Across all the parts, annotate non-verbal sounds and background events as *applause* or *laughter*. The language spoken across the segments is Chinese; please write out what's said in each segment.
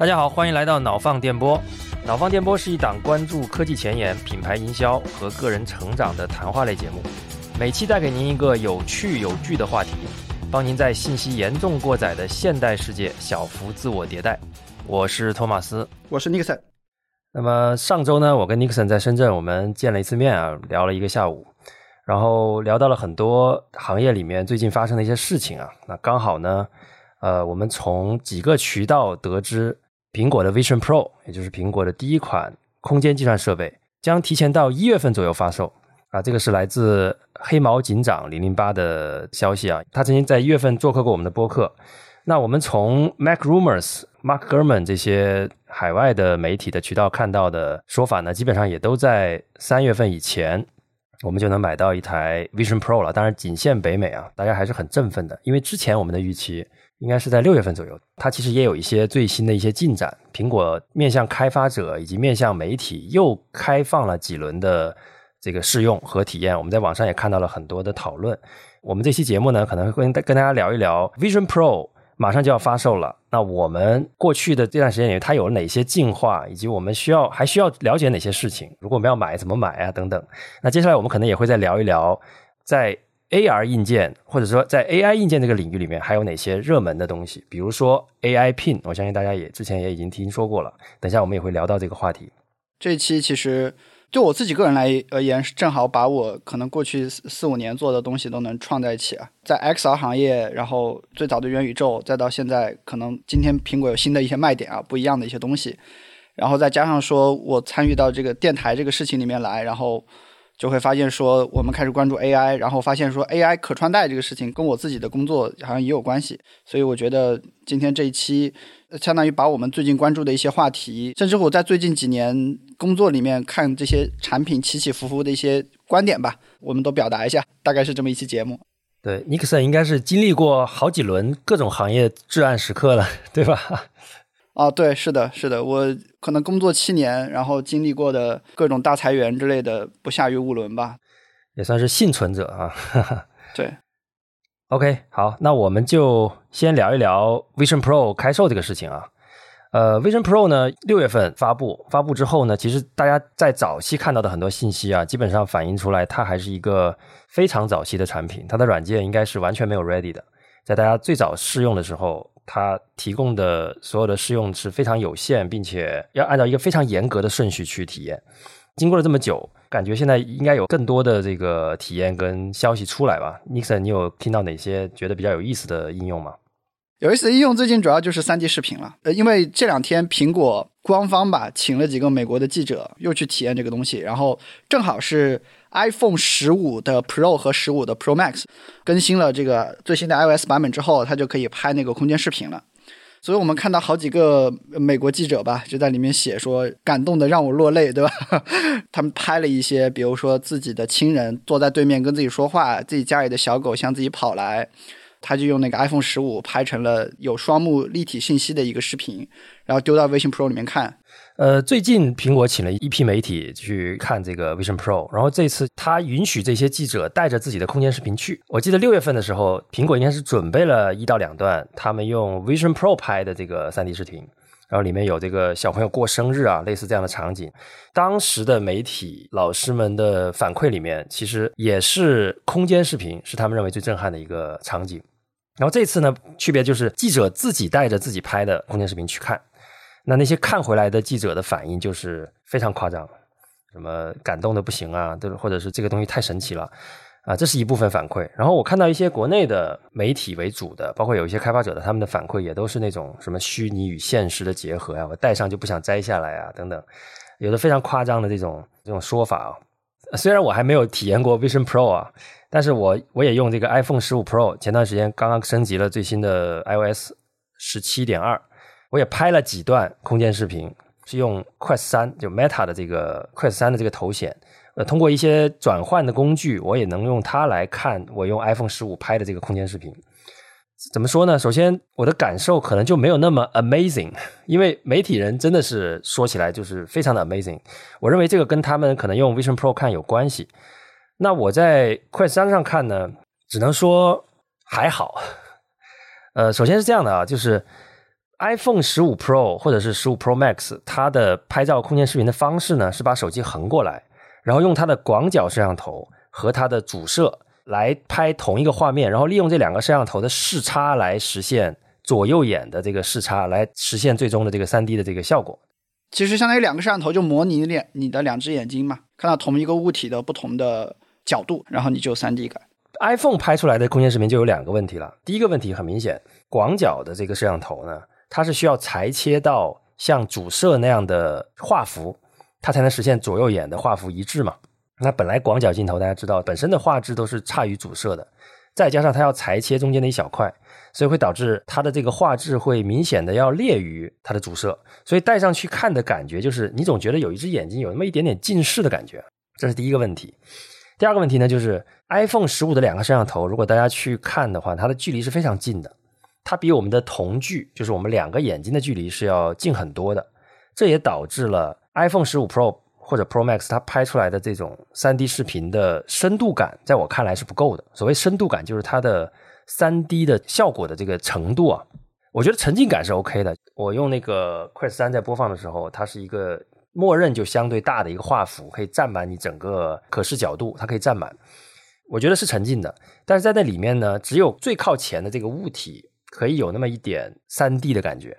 大家好，欢迎来到脑放电波。脑放电波是一档关注科技前沿、品牌营销和个人成长的谈话类节目，每期带给您一个有趣有据的话题，帮您在信息严重过载的现代世界小幅自我迭代。我是托马斯，我是尼克森。那么上周呢，我跟尼克森在深圳，我们见了一次面啊，聊了一个下午，然后聊到了很多行业里面最近发生的一些事情啊。那刚好呢，呃，我们从几个渠道得知。苹果的 Vision Pro，也就是苹果的第一款空间计算设备，将提前到一月份左右发售。啊，这个是来自黑毛警长零零八的消息啊。他曾经在一月份做客过我们的播客。那我们从 Mac Rumors、Mark Gurman 这些海外的媒体的渠道看到的说法呢，基本上也都在三月份以前，我们就能买到一台 Vision Pro 了。当然，仅限北美啊，大家还是很振奋的，因为之前我们的预期。应该是在六月份左右，它其实也有一些最新的一些进展。苹果面向开发者以及面向媒体又开放了几轮的这个试用和体验，我们在网上也看到了很多的讨论。我们这期节目呢，可能会跟大家聊一聊 Vision Pro 马上就要发售了。那我们过去的这段时间里，它有哪些进化，以及我们需要还需要了解哪些事情？如果我们要买，怎么买啊？等等。那接下来我们可能也会再聊一聊在。AR 硬件，或者说在 AI 硬件这个领域里面，还有哪些热门的东西？比如说 AI Pin，我相信大家也之前也已经听说过了。等一下我们也会聊到这个话题。这期其实就我自己个人来而言，是正好把我可能过去四五年做的东西都能串在一起啊。在 XR 行业，然后最早的元宇宙，再到现在可能今天苹果有新的一些卖点啊，不一样的一些东西，然后再加上说我参与到这个电台这个事情里面来，然后。就会发现说，我们开始关注 AI，然后发现说 AI 可穿戴这个事情跟我自己的工作好像也有关系，所以我觉得今天这一期相当于把我们最近关注的一些话题，甚至我在最近几年工作里面看这些产品起起伏伏的一些观点吧，我们都表达一下，大概是这么一期节目。对，尼克森应该是经历过好几轮各种行业至暗时刻了，对吧？啊，对，是的，是的，我可能工作七年，然后经历过的各种大裁员之类的，不下于五轮吧，也算是幸存者啊。*laughs* 对，OK，好，那我们就先聊一聊 Vision Pro 开售这个事情啊。呃，Vision Pro 呢，六月份发布，发布之后呢，其实大家在早期看到的很多信息啊，基本上反映出来，它还是一个非常早期的产品，它的软件应该是完全没有 ready 的，在大家最早试用的时候。它提供的所有的试用是非常有限，并且要按照一个非常严格的顺序去体验。经过了这么久，感觉现在应该有更多的这个体验跟消息出来吧？Nixon，你有听到哪些觉得比较有意思的应用吗？有意思的应用最近主要就是三 D 视频了。呃，因为这两天苹果官方吧请了几个美国的记者又去体验这个东西，然后正好是。iPhone 十五的 Pro 和十五的 Pro Max 更新了这个最新的 iOS 版本之后，它就可以拍那个空间视频了。所以我们看到好几个美国记者吧，就在里面写说感动的让我落泪，对吧？*laughs* 他们拍了一些，比如说自己的亲人坐在对面跟自己说话，自己家里的小狗向自己跑来，他就用那个 iPhone 十五拍成了有双目立体信息的一个视频，然后丢到微信 Pro 里面看。呃，最近苹果请了一批媒体去看这个 Vision Pro，然后这次他允许这些记者带着自己的空间视频去。我记得六月份的时候，苹果应该是准备了一到两段他们用 Vision Pro 拍的这个 3D 视频，然后里面有这个小朋友过生日啊，类似这样的场景。当时的媒体老师们的反馈里面，其实也是空间视频是他们认为最震撼的一个场景。然后这次呢，区别就是记者自己带着自己拍的空间视频去看。那那些看回来的记者的反应就是非常夸张，什么感动的不行啊，都或者是这个东西太神奇了啊，这是一部分反馈。然后我看到一些国内的媒体为主的，包括有一些开发者的，他们的反馈也都是那种什么虚拟与现实的结合呀，我戴上就不想摘下来啊，等等，有的非常夸张的这种这种说法啊。虽然我还没有体验过 Vision Pro 啊，但是我我也用这个 iPhone 十五 Pro，前段时间刚刚升级了最新的 iOS 十七点二。我也拍了几段空间视频，是用 Quest 三，就 Meta 的这个 Quest 三的这个头显，呃，通过一些转换的工具，我也能用它来看我用 iPhone 十五拍的这个空间视频。怎么说呢？首先，我的感受可能就没有那么 amazing，因为媒体人真的是说起来就是非常的 amazing。我认为这个跟他们可能用 Vision Pro 看有关系。那我在 Quest 三上看呢，只能说还好。呃，首先是这样的啊，就是。iPhone 十五 Pro 或者是十五 Pro Max，它的拍照空间视频的方式呢，是把手机横过来，然后用它的广角摄像头和它的主摄来拍同一个画面，然后利用这两个摄像头的视差来实现左右眼的这个视差，来实现最终的这个三 D 的这个效果。其实相当于两个摄像头就模拟脸你的两只眼睛嘛，看到同一个物体的不同的角度，然后你就三 D 感。iPhone 拍出来的空间视频就有两个问题了。第一个问题很明显，广角的这个摄像头呢，它是需要裁切到像主摄那样的画幅，它才能实现左右眼的画幅一致嘛。那本来广角镜头大家知道，本身的画质都是差于主摄的，再加上它要裁切中间的一小块，所以会导致它的这个画质会明显的要劣于它的主摄，所以戴上去看的感觉就是你总觉得有一只眼睛有那么一点点近视的感觉，这是第一个问题。第二个问题呢，就是 iPhone 十五的两个摄像头，如果大家去看的话，它的距离是非常近的，它比我们的瞳距，就是我们两个眼睛的距离是要近很多的。这也导致了 iPhone 十五 Pro 或者 Pro Max 它拍出来的这种三 D 视频的深度感，在我看来是不够的。所谓深度感，就是它的三 D 的效果的这个程度啊，我觉得沉浸感是 OK 的。我用那个 Quest 三在播放的时候，它是一个。默认就相对大的一个画幅，可以占满你整个可视角度，它可以占满。我觉得是沉浸的，但是在那里面呢，只有最靠前的这个物体可以有那么一点三 D 的感觉。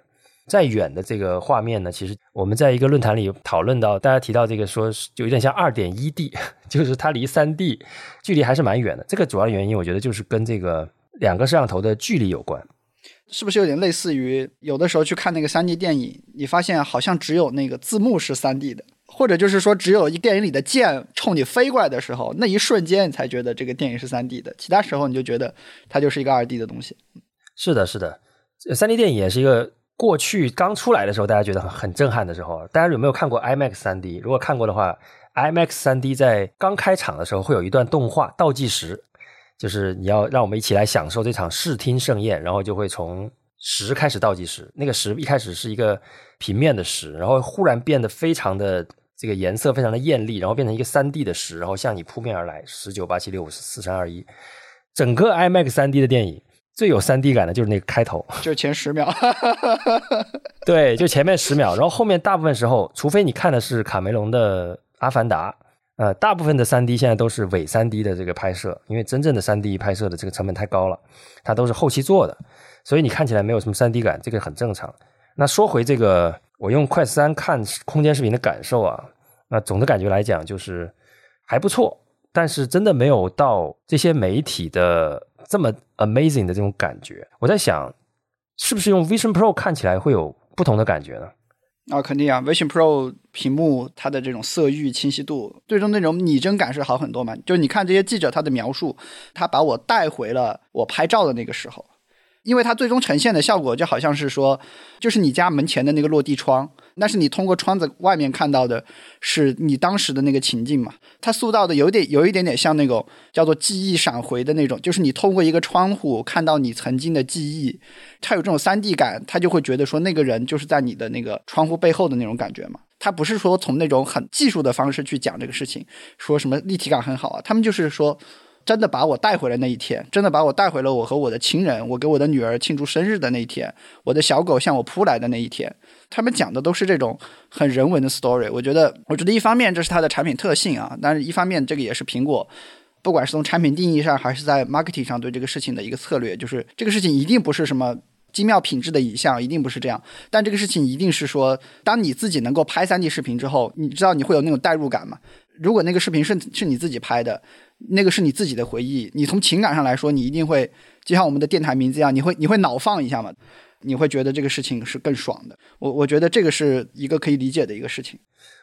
再远的这个画面呢，其实我们在一个论坛里讨论到，大家提到这个说就有点像二点一 D，*laughs* 就是它离三 D 距离还是蛮远的。这个主要原因，我觉得就是跟这个两个摄像头的距离有关。是不是有点类似于有的时候去看那个三 D 电影，你发现好像只有那个字幕是三 D 的，或者就是说只有一电影里的剑冲你飞过来的时候，那一瞬间你才觉得这个电影是三 D 的，其他时候你就觉得它就是一个二 D 的东西。是的，是的，三 D 电影也是一个过去刚出来的时候大家觉得很很震撼的时候。大家有没有看过 IMAX 三 D？如果看过的话，IMAX 三 D 在刚开场的时候会有一段动画倒计时。就是你要让我们一起来享受这场视听盛宴，然后就会从十开始倒计时。那个十一开始是一个平面的十，然后忽然变得非常的这个颜色非常的艳丽，然后变成一个三 D 的十，然后向你扑面而来。十九八七六五四四三二一，整个 IMAX 三 D 的电影最有三 D 感的就是那个开头，*laughs* 就前十秒。对，就前面十秒，然后后面大部分时候，除非你看的是卡梅隆的《阿凡达》。呃，大部分的三 D 现在都是伪三 D 的这个拍摄，因为真正的三 D 拍摄的这个成本太高了，它都是后期做的，所以你看起来没有什么三 D 感，这个很正常。那说回这个，我用快三看空间视频的感受啊，那总的感觉来讲就是还不错，但是真的没有到这些媒体的这么 amazing 的这种感觉。我在想，是不是用 Vision Pro 看起来会有不同的感觉呢？啊，肯定啊，Vision Pro 屏幕它的这种色域清晰度，最终那种拟真感是好很多嘛。就你看这些记者他的描述，他把我带回了我拍照的那个时候，因为它最终呈现的效果就好像是说，就是你家门前的那个落地窗，但是你通过窗子外面看到的是你当时的那个情境嘛。它塑造的有点有一点点像那种叫做记忆闪回的那种，就是你通过一个窗户看到你曾经的记忆。他有这种三 D 感，他就会觉得说那个人就是在你的那个窗户背后的那种感觉嘛。他不是说从那种很技术的方式去讲这个事情，说什么立体感很好啊。他们就是说，真的把我带回了那一天，真的把我带回了我和我的亲人，我给我的女儿庆祝生日的那一天，我的小狗向我扑来的那一天。他们讲的都是这种很人文的 story。我觉得，我觉得一方面这是它的产品特性啊，但是一方面这个也是苹果。不管是从产品定义上，还是在 marketing 上对这个事情的一个策略，就是这个事情一定不是什么。精妙品质的影像一定不是这样，但这个事情一定是说，当你自己能够拍三 D 视频之后，你知道你会有那种代入感吗？如果那个视频是是你自己拍的，那个是你自己的回忆，你从情感上来说，你一定会就像我们的电台名字一样，你会你会脑放一下嘛？你会觉得这个事情是更爽的。我我觉得这个是一个可以理解的一个事情。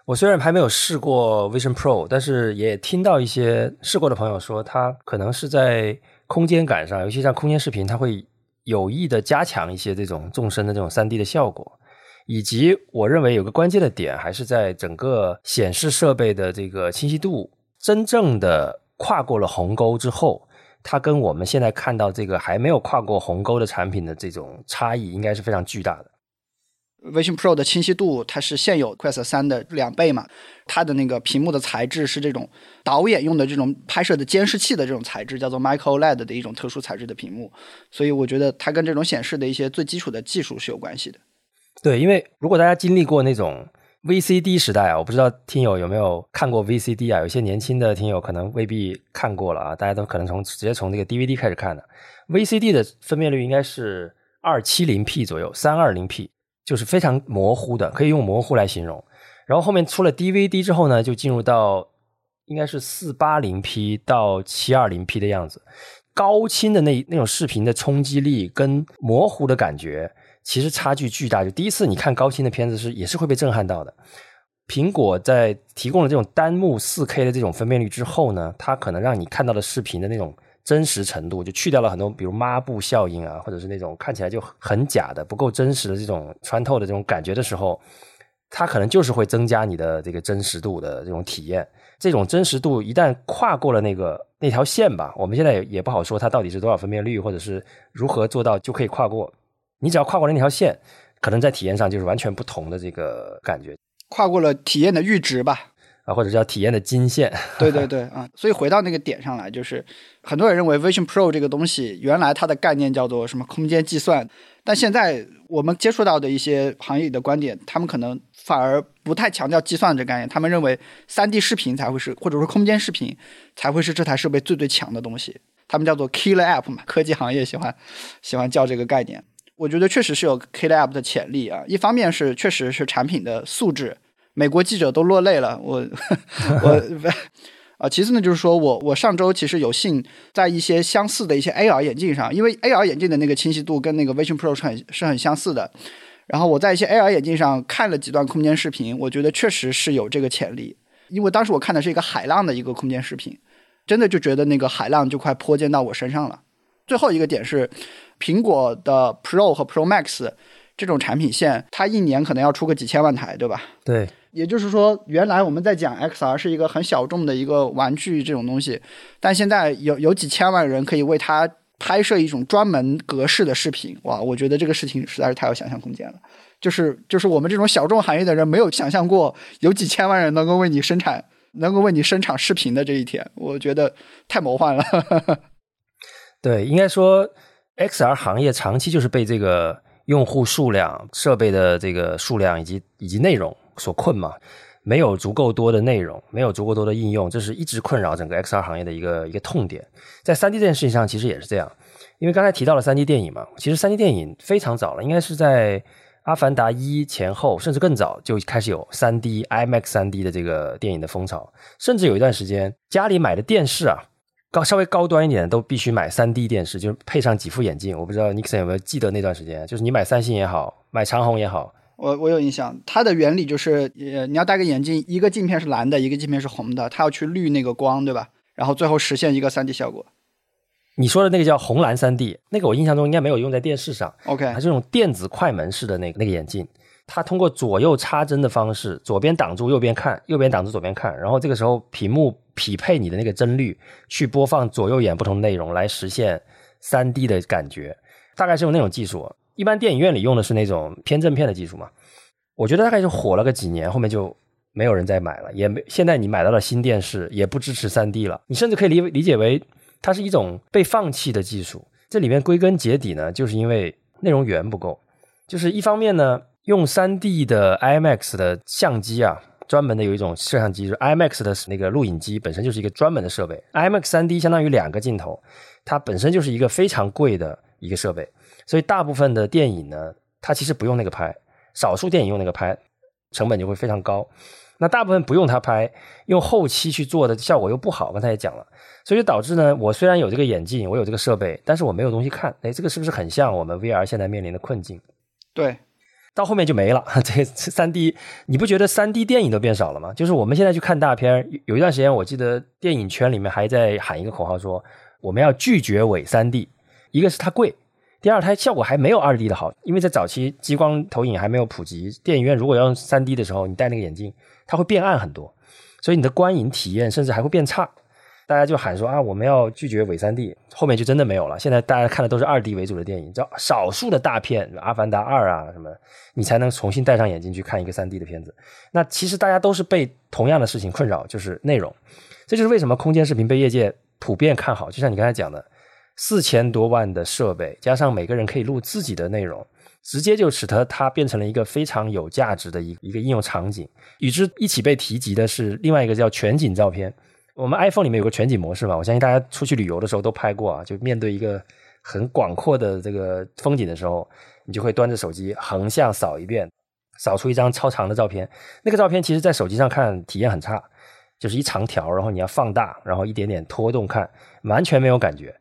我虽然还没有试过 Vision Pro，但是也听到一些试过的朋友说，它可能是在空间感上，尤其像空间视频，它会。有意的加强一些这种纵深的这种三 D 的效果，以及我认为有个关键的点还是在整个显示设备的这个清晰度，真正的跨过了鸿沟之后，它跟我们现在看到这个还没有跨过鸿沟的产品的这种差异，应该是非常巨大的。Vision Pro 的清晰度它是现有 Quest 三的两倍嘛，它的那个屏幕的材质是这种导演用的这种拍摄的监视器的这种材质，叫做 Micro LED 的一种特殊材质的屏幕，所以我觉得它跟这种显示的一些最基础的技术是有关系的。对，因为如果大家经历过那种 VCD 时代啊，我不知道听友有没有看过 VCD 啊，有些年轻的听友可能未必看过了啊，大家都可能从直接从这个 DVD 开始看的。VCD 的分辨率应该是二七零 P 左右，三二零 P。就是非常模糊的，可以用模糊来形容。然后后面出了 DVD 之后呢，就进入到应该是四八零 P 到七二零 P 的样子。高清的那那种视频的冲击力跟模糊的感觉，其实差距巨大。就第一次你看高清的片子是也是会被震撼到的。苹果在提供了这种单目四 K 的这种分辨率之后呢，它可能让你看到的视频的那种。真实程度就去掉了很多，比如抹布效应啊，或者是那种看起来就很假的、不够真实的这种穿透的这种感觉的时候，它可能就是会增加你的这个真实度的这种体验。这种真实度一旦跨过了那个那条线吧，我们现在也也不好说它到底是多少分辨率，或者是如何做到就可以跨过。你只要跨过了那条线，可能在体验上就是完全不同的这个感觉。跨过了体验的阈值吧。啊，或者叫体验的金线，对对对啊，所以回到那个点上来，就是很多人认为 Vision Pro 这个东西原来它的概念叫做什么空间计算，但现在我们接触到的一些行业里的观点，他们可能反而不太强调计算这概念，他们认为三 D 视频才会是，或者说空间视频才会是这台设备最最强的东西，他们叫做 Killer App 嘛，科技行业喜欢喜欢叫这个概念，我觉得确实是有 Killer App 的潜力啊，一方面是确实是产品的素质。美国记者都落泪了，我 *laughs* 我啊，其次呢，就是说我我上周其实有幸在一些相似的一些 AR 眼镜上，因为 AR 眼镜的那个清晰度跟那个 Vision Pro 是很是很相似的，然后我在一些 AR 眼镜上看了几段空间视频，我觉得确实是有这个潜力，因为当时我看的是一个海浪的一个空间视频，真的就觉得那个海浪就快泼溅到我身上了。最后一个点是，苹果的 Pro 和 Pro Max 这种产品线，它一年可能要出个几千万台，对吧？对。也就是说，原来我们在讲 XR 是一个很小众的一个玩具这种东西，但现在有有几千万人可以为它拍摄一种专门格式的视频，哇！我觉得这个事情实在是太有想象空间了。就是就是我们这种小众行业的人没有想象过有几千万人能够为你生产，能够为你生产视频的这一天，我觉得太魔幻了。对，应该说 XR 行业长期就是被这个用户数量、设备的这个数量以及以及内容。所困嘛，没有足够多的内容，没有足够多的应用，这是一直困扰整个 XR 行业的一个一个痛点。在三 D 这件事情上，其实也是这样。因为刚才提到了三 D 电影嘛，其实三 D 电影非常早了，应该是在《阿凡达一》前后，甚至更早就开始有三 D IMAX 三 D 的这个电影的风潮。甚至有一段时间，家里买的电视啊，高稍微高端一点的都必须买三 D 电视，就是配上几副眼镜。我不知道 Nixon 有没有记得那段时间，就是你买三星也好，买长虹也好。我我有印象，它的原理就是，呃，你要戴个眼镜，一个镜片是蓝的，一个镜片是红的，它要去滤那个光，对吧？然后最后实现一个三 D 效果。你说的那个叫红蓝三 D，那个我印象中应该没有用在电视上。OK，它是这种电子快门式的那个那个眼镜，它通过左右插针的方式，左边挡住右边看，右边挡住左边看，然后这个时候屏幕匹配你的那个帧率，去播放左右眼不同内容，来实现三 D 的感觉，大概是用那种技术。一般电影院里用的是那种偏正片的技术嘛，我觉得大概就火了个几年，后面就没有人再买了，也没现在你买到了新电视也不支持三 D 了，你甚至可以理理解为它是一种被放弃的技术。这里面归根结底呢，就是因为内容源不够，就是一方面呢，用三 D 的 IMAX 的相机啊，专门的有一种摄像机，就是 IMAX 的那个录影机本身就是一个专门的设备，IMAX 三 D 相当于两个镜头，它本身就是一个非常贵的一个设备。所以大部分的电影呢，它其实不用那个拍，少数电影用那个拍，成本就会非常高。那大部分不用它拍，用后期去做的效果又不好。刚才也讲了，所以导致呢，我虽然有这个眼镜，我有这个设备，但是我没有东西看。哎，这个是不是很像我们 VR 现在面临的困境？对，到后面就没了。*laughs* 这三 D，你不觉得三 D 电影都变少了吗？就是我们现在去看大片，有一段时间，我记得电影圈里面还在喊一个口号，说我们要拒绝伪三 D，一个是它贵。第二，它效果还没有二 D 的好，因为在早期激光投影还没有普及，电影院如果要用三 D 的时候，你戴那个眼镜，它会变暗很多，所以你的观影体验甚至还会变差。大家就喊说啊，我们要拒绝伪三 D，后面就真的没有了。现在大家看的都是二 D 为主的电影，叫少数的大片，《阿凡达二》啊什么，你才能重新戴上眼镜去看一个三 D 的片子。那其实大家都是被同样的事情困扰，就是内容。这就是为什么空间视频被业界普遍看好。就像你刚才讲的，四千多万的设备，加上每个人可以录自己的内容，直接就使得它变成了一个非常有价值的一一个应用场景。与之一起被提及的是另外一个叫全景照片。我们 iPhone 里面有个全景模式嘛，我相信大家出去旅游的时候都拍过啊。就面对一个很广阔的这个风景的时候，你就会端着手机横向扫一遍，扫出一张超长的照片。那个照片其实，在手机上看体验很差，就是一长条，然后你要放大，然后一点点拖动看，完全没有感觉。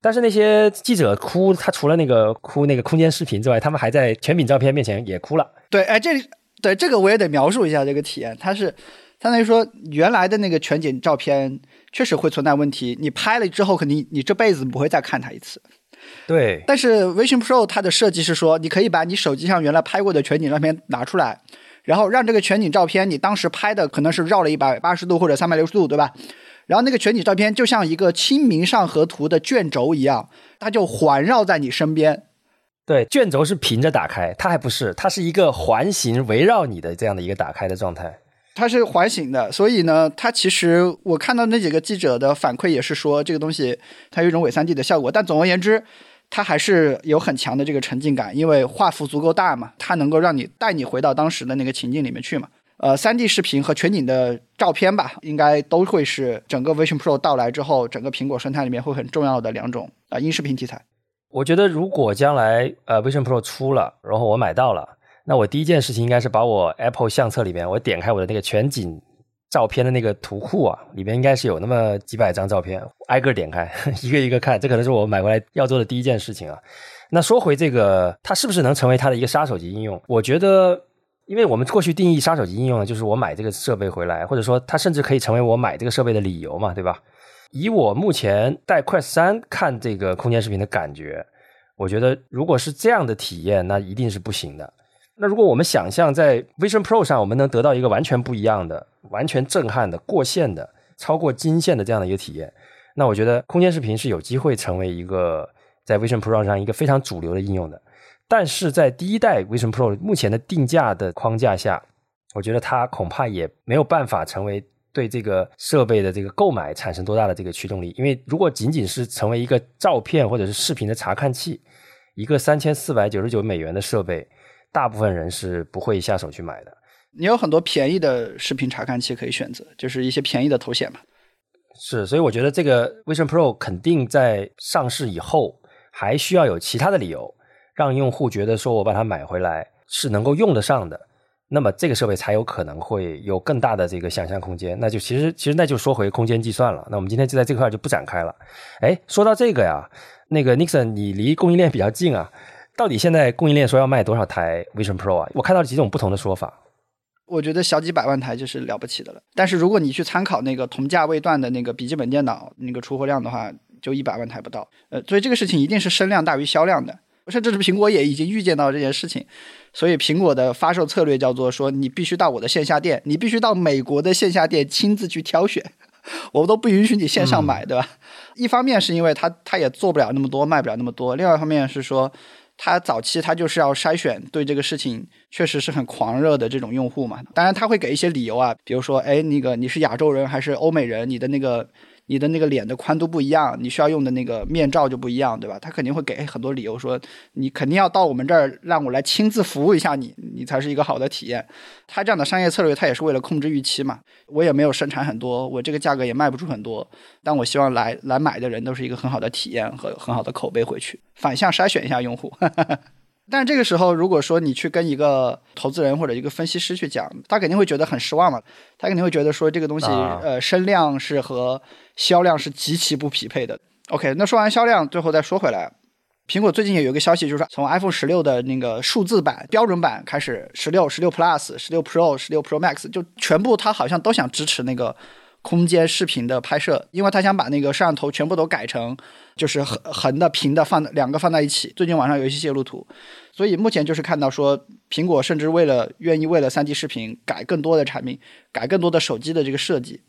但是那些记者哭，他除了那个哭那个空间视频之外，他们还在全景照片面前也哭了。对，哎，这对这个我也得描述一下这个体验，它是。相当于说，原来的那个全景照片确实会存在问题。你拍了之后，肯定你这辈子不会再看它一次。对。但是 Vision Pro 它的设计是说，你可以把你手机上原来拍过的全景照片拿出来，然后让这个全景照片你当时拍的可能是绕了一百八十度或者三百六十度，对吧？然后那个全景照片就像一个清明上河图的卷轴一样，它就环绕在你身边。对，卷轴是平着打开，它还不是，它是一个环形围绕你的这样的一个打开的状态。它是环形的，所以呢，它其实我看到那几个记者的反馈也是说，这个东西它有一种伪三 D 的效果。但总而言之，它还是有很强的这个沉浸感，因为画幅足够大嘛，它能够让你带你回到当时的那个情境里面去嘛。呃，三 D 视频和全景的照片吧，应该都会是整个 Vision Pro 到来之后，整个苹果生态里面会很重要的两种啊音视频题材。我觉得如果将来呃 Vision Pro 出了，然后我买到了。那我第一件事情应该是把我 Apple 相册里面，我点开我的那个全景照片的那个图库啊，里面应该是有那么几百张照片，挨个点开，*laughs* 一个一个看，这可能是我买回来要做的第一件事情啊。那说回这个，它是不是能成为它的一个杀手级应用？我觉得，因为我们过去定义杀手级应用呢，就是我买这个设备回来，或者说它甚至可以成为我买这个设备的理由嘛，对吧？以我目前带 Quest 三看这个空间视频的感觉，我觉得如果是这样的体验，那一定是不行的。那如果我们想象在 Vision Pro 上，我们能得到一个完全不一样的、完全震撼的、过线的、超过金线的这样的一个体验，那我觉得空间视频是有机会成为一个在 Vision Pro 上一个非常主流的应用的。但是在第一代 Vision Pro 目前的定价的框架下，我觉得它恐怕也没有办法成为对这个设备的这个购买产生多大的这个驱动力。因为如果仅仅是成为一个照片或者是视频的查看器，一个三千四百九十九美元的设备。大部分人是不会下手去买的。你有很多便宜的视频查看器可以选择，就是一些便宜的头显嘛。是，所以我觉得这个 Vision Pro 肯定在上市以后，还需要有其他的理由，让用户觉得说我把它买回来是能够用得上的，那么这个设备才有可能会有更大的这个想象空间。那就其实其实那就说回空间计算了。那我们今天就在这块就不展开了。哎，说到这个呀，那个 Nixon，你离供应链比较近啊。到底现在供应链说要卖多少台 Vision Pro 啊？我看到了几种不同的说法。我觉得小几百万台就是了不起的了。但是如果你去参考那个同价位段的那个笔记本电脑那个出货量的话，就一百万台不到。呃，所以这个事情一定是声量大于销量的。甚至是苹果也已经预见到这件事情，所以苹果的发售策略叫做说，你必须到我的线下店，你必须到美国的线下店亲自去挑选，我都不允许你线上买，对吧？一方面是因为它它也做不了那么多，卖不了那么多；，另外一方面是说。他早期他就是要筛选对这个事情确实是很狂热的这种用户嘛，当然他会给一些理由啊，比如说，哎，那个你是亚洲人还是欧美人，你的那个。你的那个脸的宽度不一样，你需要用的那个面罩就不一样，对吧？他肯定会给很多理由，说你肯定要到我们这儿，让我来亲自服务一下你，你才是一个好的体验。他这样的商业策略，他也是为了控制预期嘛。我也没有生产很多，我这个价格也卖不出很多，但我希望来来买的人都是一个很好的体验和很好的口碑回去，反向筛选一下用户。*laughs* 但这个时候，如果说你去跟一个投资人或者一个分析师去讲，他肯定会觉得很失望嘛。他肯定会觉得说这个东西，呃，声量是和销量是极其不匹配的。OK，那说完销量，最后再说回来，苹果最近也有一个消息，就是从 iPhone 十六的那个数字版标准版开始，十六、十六 Plus、十六 Pro、十六 Pro Max，就全部它好像都想支持那个。空间视频的拍摄，因为他想把那个摄像头全部都改成，就是横横的、平的放两个放在一起。最近网上有一些泄露图，所以目前就是看到说，苹果甚至为了愿意为了三 D 视频改更多的产品，改更多的手机的这个设计。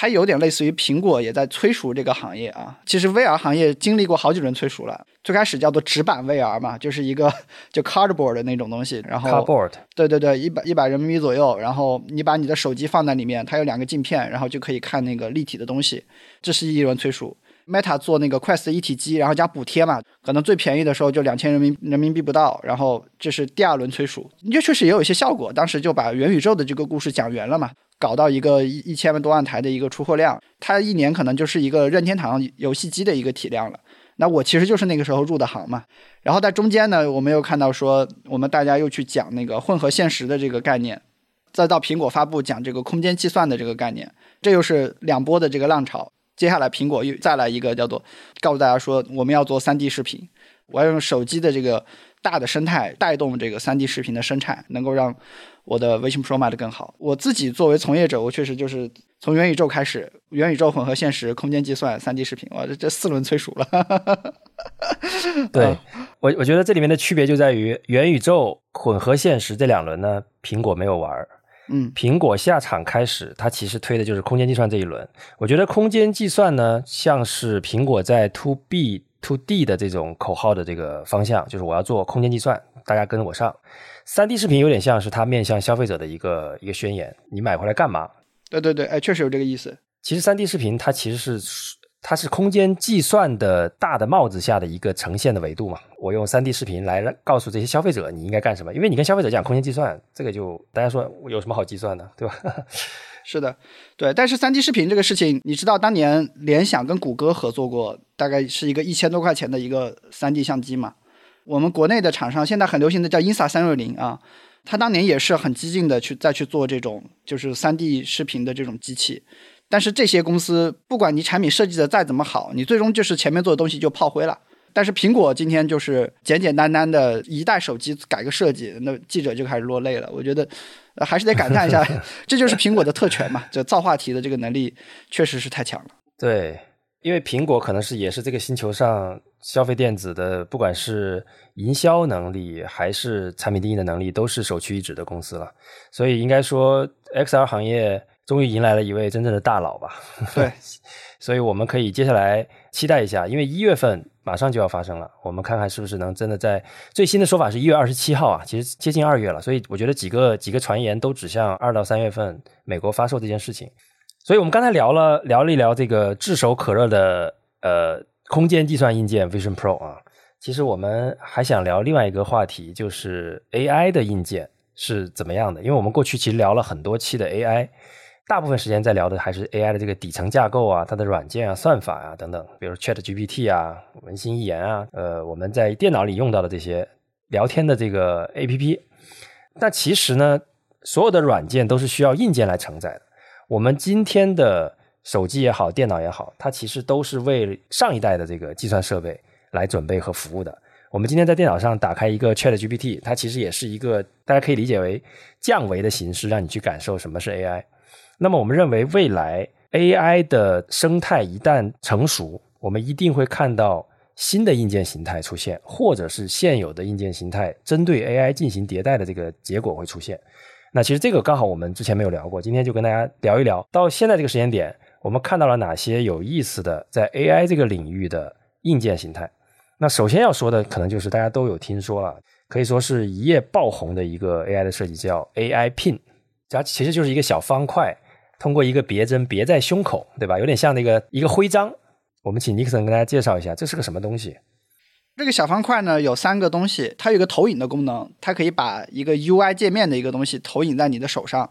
它有点类似于苹果也在催熟这个行业啊。其实 VR 行业经历过好几轮催熟了，最开始叫做纸板 VR 嘛，就是一个 *laughs* 就 cardboard 的那种东西，然后 cardboard，对对对，一百一百人民币左右，然后你把你的手机放在里面，它有两个镜片，然后就可以看那个立体的东西，这是一轮催熟。Meta 做那个 Quest 一体机，然后加补贴嘛，可能最便宜的时候就两千人民人民币不到，然后这是第二轮催熟，这确实也有一些效果。当时就把元宇宙的这个故事讲圆了嘛，搞到一个一一千万多万台的一个出货量，它一年可能就是一个任天堂游戏机的一个体量了。那我其实就是那个时候入的行嘛，然后在中间呢，我们又看到说，我们大家又去讲那个混合现实的这个概念，再到苹果发布讲这个空间计算的这个概念，这又是两波的这个浪潮。接下来，苹果又再来一个叫做，告诉大家说我们要做 3D 视频，我要用手机的这个大的生态带动这个 3D 视频的生产，能够让我的微信 Pro 卖得更好。我自己作为从业者，我确实就是从元宇宙开始，元宇宙混合现实、空间计算、3D 视频，哇，这这四轮催熟了。对我，我觉得这里面的区别就在于元宇宙、混合现实这两轮呢，苹果没有玩。嗯，苹果下场开始，它其实推的就是空间计算这一轮。我觉得空间计算呢，像是苹果在 To B To D 的这种口号的这个方向，就是我要做空间计算，大家跟我上。三 D 视频有点像是它面向消费者的一个一个宣言，你买回来干嘛？对对对，哎，确实有这个意思。其实三 D 视频它其实是。它是空间计算的大的帽子下的一个呈现的维度嘛？我用三 D 视频来告诉这些消费者你应该干什么，因为你跟消费者讲空间计算，这个就大家说有什么好计算的，对吧？*laughs* 是的，对。但是三 D 视频这个事情，你知道当年联想跟谷歌合作过，大概是一个一千多块钱的一个三 D 相机嘛？我们国内的厂商现在很流行的叫 Insa 三六零啊，它当年也是很激进的去再去做这种就是三 D 视频的这种机器。但是这些公司，不管你产品设计的再怎么好，你最终就是前面做的东西就炮灰了。但是苹果今天就是简简单单的一代手机改个设计，那记者就开始落泪了。我觉得还是得感叹一下，*laughs* 这就是苹果的特权嘛，就造话题的这个能力确实是太强了。*laughs* 对，因为苹果可能是也是这个星球上消费电子的，不管是营销能力还是产品定义的能力，都是首屈一指的公司了。所以应该说，XR 行业。终于迎来了一位真正的大佬吧？*laughs* 对，*laughs* 所以我们可以接下来期待一下，因为一月份马上就要发生了，我们看看是不是能真的在最新的说法是一月二十七号啊，其实接近二月了，所以我觉得几个几个传言都指向二到三月份美国发售这件事情。所以我们刚才聊了聊了一聊这个炙手可热的呃空间计算硬件 Vision Pro 啊，其实我们还想聊另外一个话题，就是 AI 的硬件是怎么样的？因为我们过去其实聊了很多期的 AI。大部分时间在聊的还是 AI 的这个底层架构啊，它的软件啊、算法啊等等，比如 Chat GPT 啊、文心一言啊，呃，我们在电脑里用到的这些聊天的这个 APP。但其实呢，所有的软件都是需要硬件来承载的。我们今天的手机也好，电脑也好，它其实都是为上一代的这个计算设备来准备和服务的。我们今天在电脑上打开一个 Chat GPT，它其实也是一个大家可以理解为降维的形式，让你去感受什么是 AI。那么我们认为，未来 AI 的生态一旦成熟，我们一定会看到新的硬件形态出现，或者是现有的硬件形态针对 AI 进行迭代的这个结果会出现。那其实这个刚好我们之前没有聊过，今天就跟大家聊一聊。到现在这个时间点，我们看到了哪些有意思的在 AI 这个领域的硬件形态？那首先要说的，可能就是大家都有听说了，可以说是一夜爆红的一个 AI 的设计，叫 AI Pin，它其实就是一个小方块。通过一个别针别在胸口，对吧？有点像那个一个徽章。我们请尼克森跟大家介绍一下，这是个什么东西？这个小方块呢，有三个东西，它有一个投影的功能，它可以把一个 UI 界面的一个东西投影在你的手上，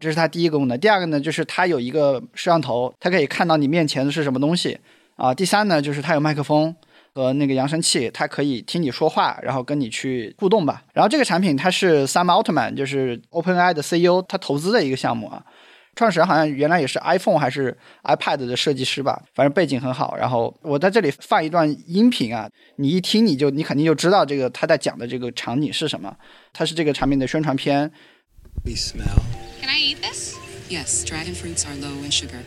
这是它第一个功能。第二个呢，就是它有一个摄像头，它可以看到你面前的是什么东西啊。第三呢，就是它有麦克风和那个扬声器，它可以听你说话，然后跟你去互动吧。然后这个产品它是 Sam Altman，就是 OpenAI 的 CEO，他投资的一个项目啊。创始人好像原来也是 iPhone 还是 iPad 的设计师吧，反正背景很好。然后我在这里放一段音频啊，你一听你就你肯定就知道这个他在讲的这个场景是什么。他是这个产品的宣传片。We smell. Can I eat this? Yes, dragon fruits are low in sugar.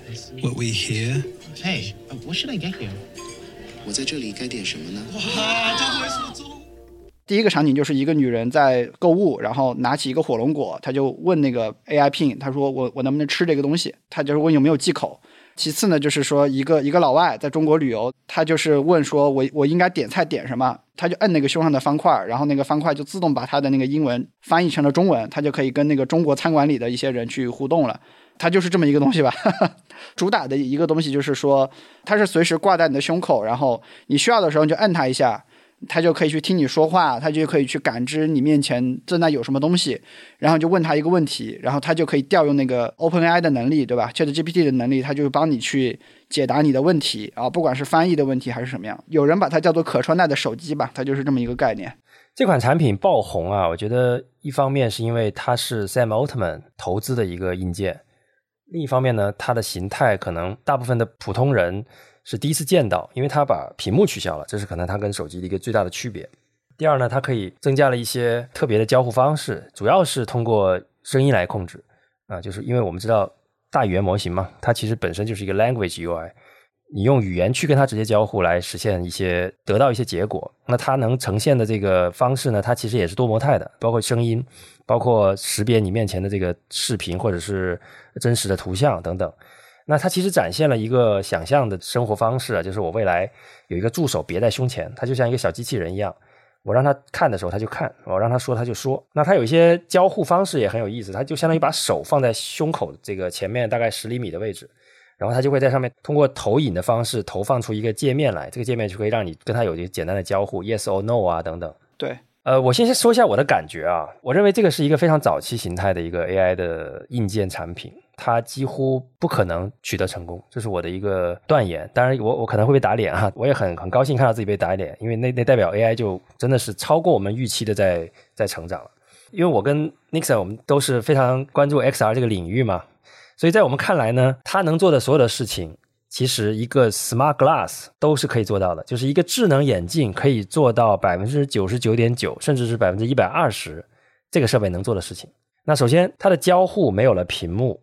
What we hear. Hey, what should I get you? 我在这里该点什么呢？哇，这会是中。第一个场景就是一个女人在购物，然后拿起一个火龙果，她就问那个 AI Pin，她说我我能不能吃这个东西？她就是问有没有忌口，其次呢，就是说一个一个老外在中国旅游，他就是问说我我应该点菜点什么，他就摁那个胸上的方块，然后那个方块就自动把他的那个英文翻译成了中文，他就可以跟那个中国餐馆里的一些人去互动了。它就是这么一个东西吧，*laughs* 主打的一个东西就是说，它是随时挂在你的胸口，然后你需要的时候你就摁它一下。他就可以去听你说话，他就可以去感知你面前正在有什么东西，然后就问他一个问题，然后他就可以调用那个 OpenAI 的能力，对吧？ChatGPT 的能力，他就帮你去解答你的问题啊，不管是翻译的问题还是什么样。有人把它叫做可穿戴的手机吧，它就是这么一个概念。这款产品爆红啊，我觉得一方面是因为它是 Sam Altman 投资的一个硬件，另一方面呢，它的形态可能大部分的普通人。是第一次见到，因为它把屏幕取消了，这是可能它跟手机的一个最大的区别。第二呢，它可以增加了一些特别的交互方式，主要是通过声音来控制啊，就是因为我们知道大语言模型嘛，它其实本身就是一个 language UI，你用语言去跟它直接交互来实现一些得到一些结果。那它能呈现的这个方式呢，它其实也是多模态的，包括声音，包括识别你面前的这个视频或者是真实的图像等等。那它其实展现了一个想象的生活方式啊，就是我未来有一个助手别在胸前，它就像一个小机器人一样，我让它看的时候它就看，我让它说它就说。那它有一些交互方式也很有意思，它就相当于把手放在胸口这个前面大概十厘米的位置，然后它就会在上面通过投影的方式投放出一个界面来，这个界面就可以让你跟它有一个简单的交互，yes or no 啊等等。对，呃，我先说一下我的感觉啊，我认为这个是一个非常早期形态的一个 AI 的硬件产品。它几乎不可能取得成功，这是我的一个断言。当然，我我可能会被打脸哈，我也很很高兴看到自己被打脸，因为那那代表 AI 就真的是超过我们预期的在在成长了。因为我跟 Nixon 我们都是非常关注 XR 这个领域嘛，所以在我们看来呢，它能做的所有的事情，其实一个 Smart Glass 都是可以做到的，就是一个智能眼镜可以做到百分之九十九点九，甚至是百分之一百二十，这个设备能做的事情。那首先，它的交互没有了屏幕。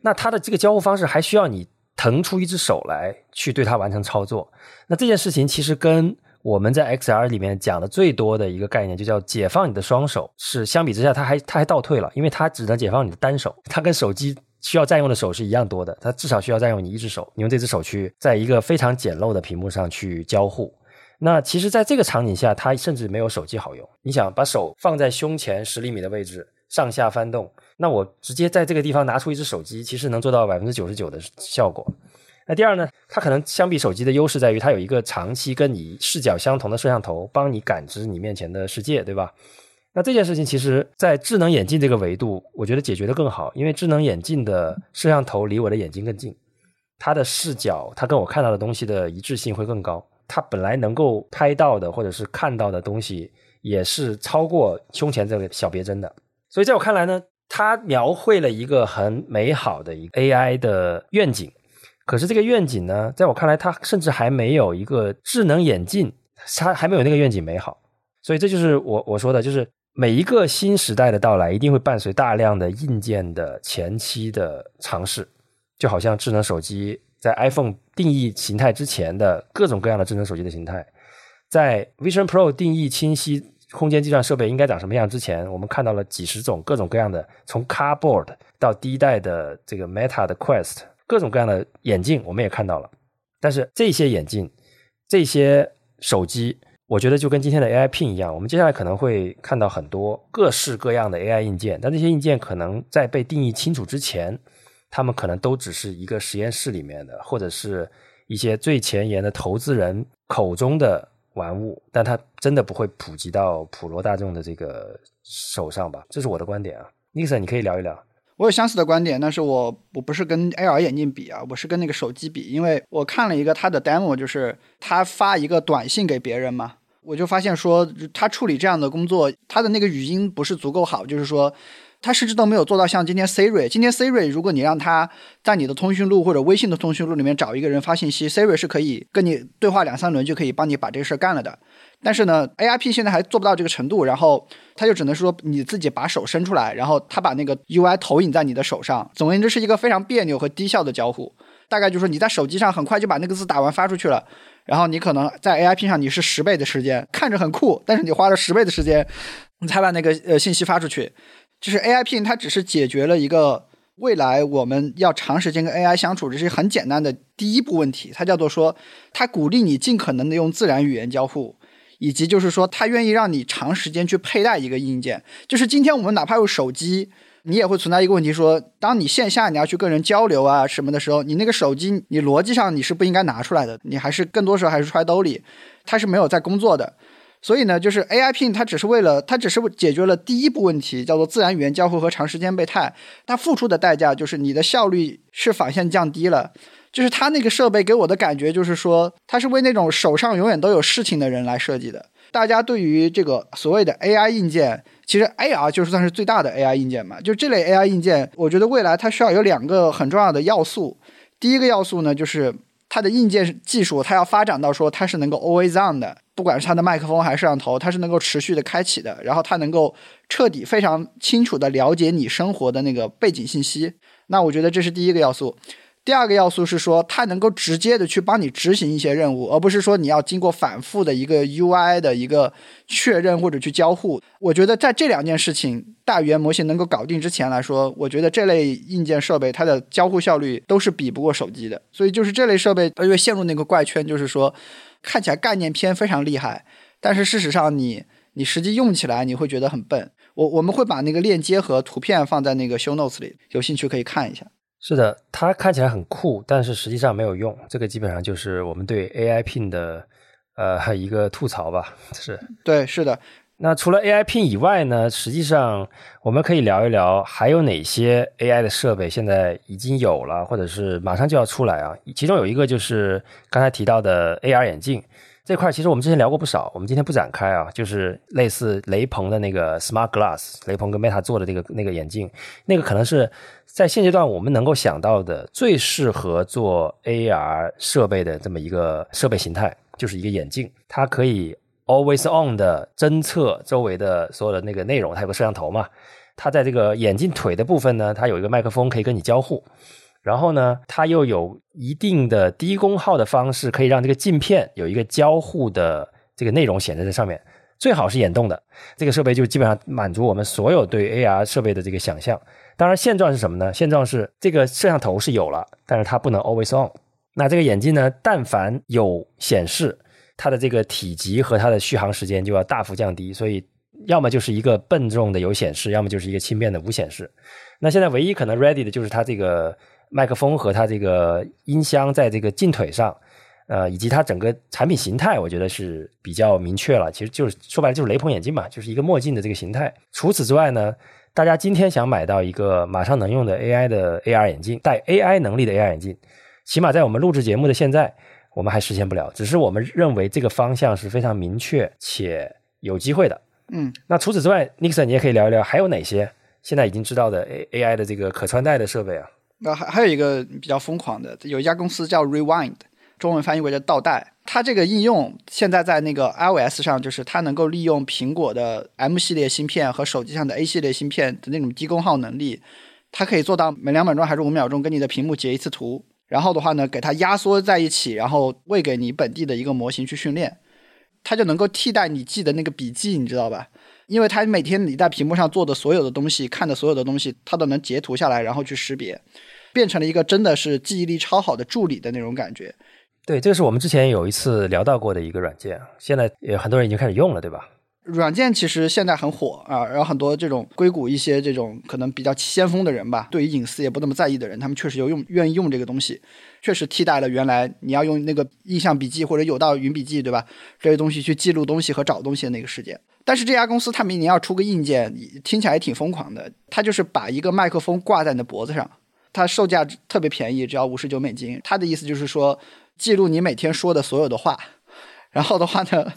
那它的这个交互方式还需要你腾出一只手来去对它完成操作。那这件事情其实跟我们在 XR 里面讲的最多的一个概念，就叫解放你的双手，是相比之下它还它还倒退了，因为它只能解放你的单手，它跟手机需要占用的手是一样多的，它至少需要占用你一只手，你用这只手去在一个非常简陋的屏幕上去交互。那其实，在这个场景下，它甚至没有手机好用。你想把手放在胸前十厘米的位置，上下翻动。那我直接在这个地方拿出一只手机，其实能做到百分之九十九的效果。那第二呢，它可能相比手机的优势在于，它有一个长期跟你视角相同的摄像头，帮你感知你面前的世界，对吧？那这件事情其实，在智能眼镜这个维度，我觉得解决的更好，因为智能眼镜的摄像头离我的眼睛更近，它的视角，它跟我看到的东西的一致性会更高。它本来能够拍到的或者是看到的东西，也是超过胸前这个小别针的。所以在我看来呢。它描绘了一个很美好的一个 AI 的愿景，可是这个愿景呢，在我看来，它甚至还没有一个智能眼镜，它还没有那个愿景美好。所以这就是我我说的，就是每一个新时代的到来，一定会伴随大量的硬件的前期的尝试，就好像智能手机在 iPhone 定义形态之前的各种各样的智能手机的形态，在 Vision Pro 定义清晰。空间计算设备应该长什么样？之前我们看到了几十种各种各样的，从 Cardboard 到第一代的这个 Meta 的 Quest，各种各样的眼镜我们也看到了。但是这些眼镜、这些手机，我觉得就跟今天的 AI Pin 一样，我们接下来可能会看到很多各式各样的 AI 硬件。但这些硬件可能在被定义清楚之前，他们可能都只是一个实验室里面的，或者是一些最前沿的投资人口中的。玩物，但它真的不会普及到普罗大众的这个手上吧？这是我的观点啊。尼克森，你可以聊一聊。我有相似的观点，但是我我不是跟 AR 眼镜比啊，我是跟那个手机比，因为我看了一个他的 demo，就是他发一个短信给别人嘛，我就发现说他处理这样的工作，他的那个语音不是足够好，就是说。他甚至都没有做到像今天 Siri，今天 Siri，如果你让他在你的通讯录或者微信的通讯录里面找一个人发信息，Siri 是可以跟你对话两三轮就可以帮你把这个事儿干了的。但是呢，AIP 现在还做不到这个程度，然后他就只能说你自己把手伸出来，然后他把那个 UI 投影在你的手上。总而言之，是一个非常别扭和低效的交互。大概就是说你在手机上很快就把那个字打完发出去了，然后你可能在 AIP 上你是十倍的时间，看着很酷，但是你花了十倍的时间，你才把那个呃信息发出去。就是 AI Pin，它只是解决了一个未来我们要长时间跟 AI 相处，这是很简单的第一步问题，它叫做说，它鼓励你尽可能的用自然语言交互，以及就是说，它愿意让你长时间去佩戴一个硬件。就是今天我们哪怕用手机，你也会存在一个问题，说，当你线下你要去跟人交流啊什么的时候，你那个手机，你逻辑上你是不应该拿出来的，你还是更多时候还是揣兜里，它是没有在工作的。所以呢，就是 AI Pin 它只是为了，它只是解决了第一步问题，叫做自然语言交互和长时间备态。它付出的代价就是你的效率是反向降低了。就是它那个设备给我的感觉就是说，它是为那种手上永远都有事情的人来设计的。大家对于这个所谓的 AI 硬件，其实 AR 就是算是最大的 AI 硬件嘛。就这类 AI 硬件，我觉得未来它需要有两个很重要的要素。第一个要素呢，就是它的硬件技术，它要发展到说它是能够 always on 的。不管是它的麦克风还是摄像头，它是能够持续的开启的，然后它能够彻底非常清楚的了解你生活的那个背景信息。那我觉得这是第一个要素。第二个要素是说，它能够直接的去帮你执行一些任务，而不是说你要经过反复的一个 UI 的一个确认或者去交互。我觉得在这两件事情大语言模型能够搞定之前来说，我觉得这类硬件设备它的交互效率都是比不过手机的。所以就是这类设备它会陷入那个怪圈，就是说。看起来概念片非常厉害，但是事实上你你实际用起来你会觉得很笨。我我们会把那个链接和图片放在那个 show notes 里，有兴趣可以看一下。是的，它看起来很酷，但是实际上没有用。这个基本上就是我们对 AI Pin 的呃一个吐槽吧。是，对，是的。那除了 AI Pin 以外呢，实际上我们可以聊一聊还有哪些 AI 的设备现在已经有了，或者是马上就要出来啊。其中有一个就是刚才提到的 AR 眼镜这块，其实我们之前聊过不少，我们今天不展开啊。就是类似雷朋的那个 Smart Glass，雷朋跟 Meta 做的这个那个眼镜，那个可能是在现阶段我们能够想到的最适合做 AR 设备的这么一个设备形态，就是一个眼镜，它可以。Always on 的侦测周围的所有的那个内容，它有个摄像头嘛？它在这个眼镜腿的部分呢，它有一个麦克风可以跟你交互。然后呢，它又有一定的低功耗的方式，可以让这个镜片有一个交互的这个内容显示在上面。最好是眼动的，这个设备就基本上满足我们所有对 AR 设备的这个想象。当然，现状是什么呢？现状是这个摄像头是有了，但是它不能 Always on。那这个眼镜呢，但凡有显示。它的这个体积和它的续航时间就要大幅降低，所以要么就是一个笨重的有显示，要么就是一个轻便的无显示。那现在唯一可能 ready 的就是它这个麦克风和它这个音箱在这个镜腿上，呃，以及它整个产品形态，我觉得是比较明确了。其实就是说白了就是雷朋眼镜嘛，就是一个墨镜的这个形态。除此之外呢，大家今天想买到一个马上能用的 AI 的 AR 眼镜，带 AI 能力的 AR 眼镜，起码在我们录制节目的现在。我们还实现不了，只是我们认为这个方向是非常明确且有机会的。嗯，那除此之外，Nixon 你也可以聊一聊，还有哪些现在已经知道的 A A I 的这个可穿戴的设备啊？那还还有一个比较疯狂的，有一家公司叫 Rewind，中文翻译为叫倒带。它这个应用现在在那个 iOS 上，就是它能够利用苹果的 M 系列芯片和手机上的 A 系列芯片的那种低功耗能力，它可以做到每两秒钟还是五秒钟跟你的屏幕截一次图。然后的话呢，给它压缩在一起，然后喂给你本地的一个模型去训练，它就能够替代你记的那个笔记，你知道吧？因为它每天你在屏幕上做的所有的东西，看的所有的东西，它都能截图下来，然后去识别，变成了一个真的是记忆力超好的助理的那种感觉。对，这个是我们之前有一次聊到过的一个软件，现在也很多人已经开始用了，对吧？软件其实现在很火啊，然后很多这种硅谷一些这种可能比较先锋的人吧，对于隐私也不那么在意的人，他们确实有用愿意用这个东西，确实替代了原来你要用那个印象笔记或者有道云笔记，对吧？这些东西去记录东西和找东西的那个时间。但是这家公司它明年要出个硬件，听起来也挺疯狂的，它就是把一个麦克风挂在你的脖子上，它售价特别便宜，只要五十九美金。它的意思就是说，记录你每天说的所有的话。然后的话呢，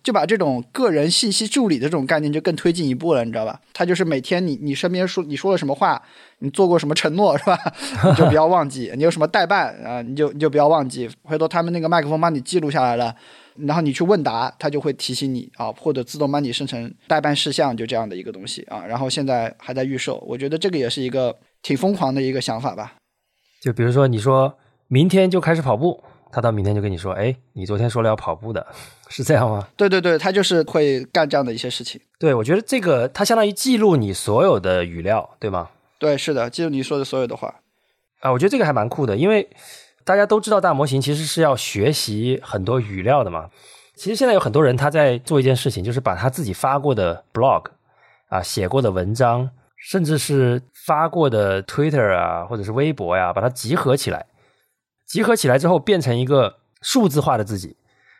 就把这种个人信息助理的这种概念就更推进一步了，你知道吧？他就是每天你你身边说你说了什么话，你做过什么承诺是吧？*laughs* 你就不要忘记。你有什么代办啊？你就你就不要忘记。回头他们那个麦克风帮你记录下来了，然后你去问答，他就会提醒你啊，或者自动帮你生成代办事项，就这样的一个东西啊。然后现在还在预售，我觉得这个也是一个挺疯狂的一个想法吧。就比如说，你说明天就开始跑步。他到明天就跟你说：“哎，你昨天说了要跑步的，*laughs* 是这样吗？”对对对，他就是会干这样的一些事情。对，我觉得这个它相当于记录你所有的语料，对吗？对，是的，记录你说的所有的话。啊，我觉得这个还蛮酷的，因为大家都知道大模型其实是要学习很多语料的嘛。其实现在有很多人他在做一件事情，就是把他自己发过的 blog 啊、写过的文章，甚至是发过的 Twitter 啊，或者是微博呀，把它集合起来，集合起来之后变成一个数字化的自己，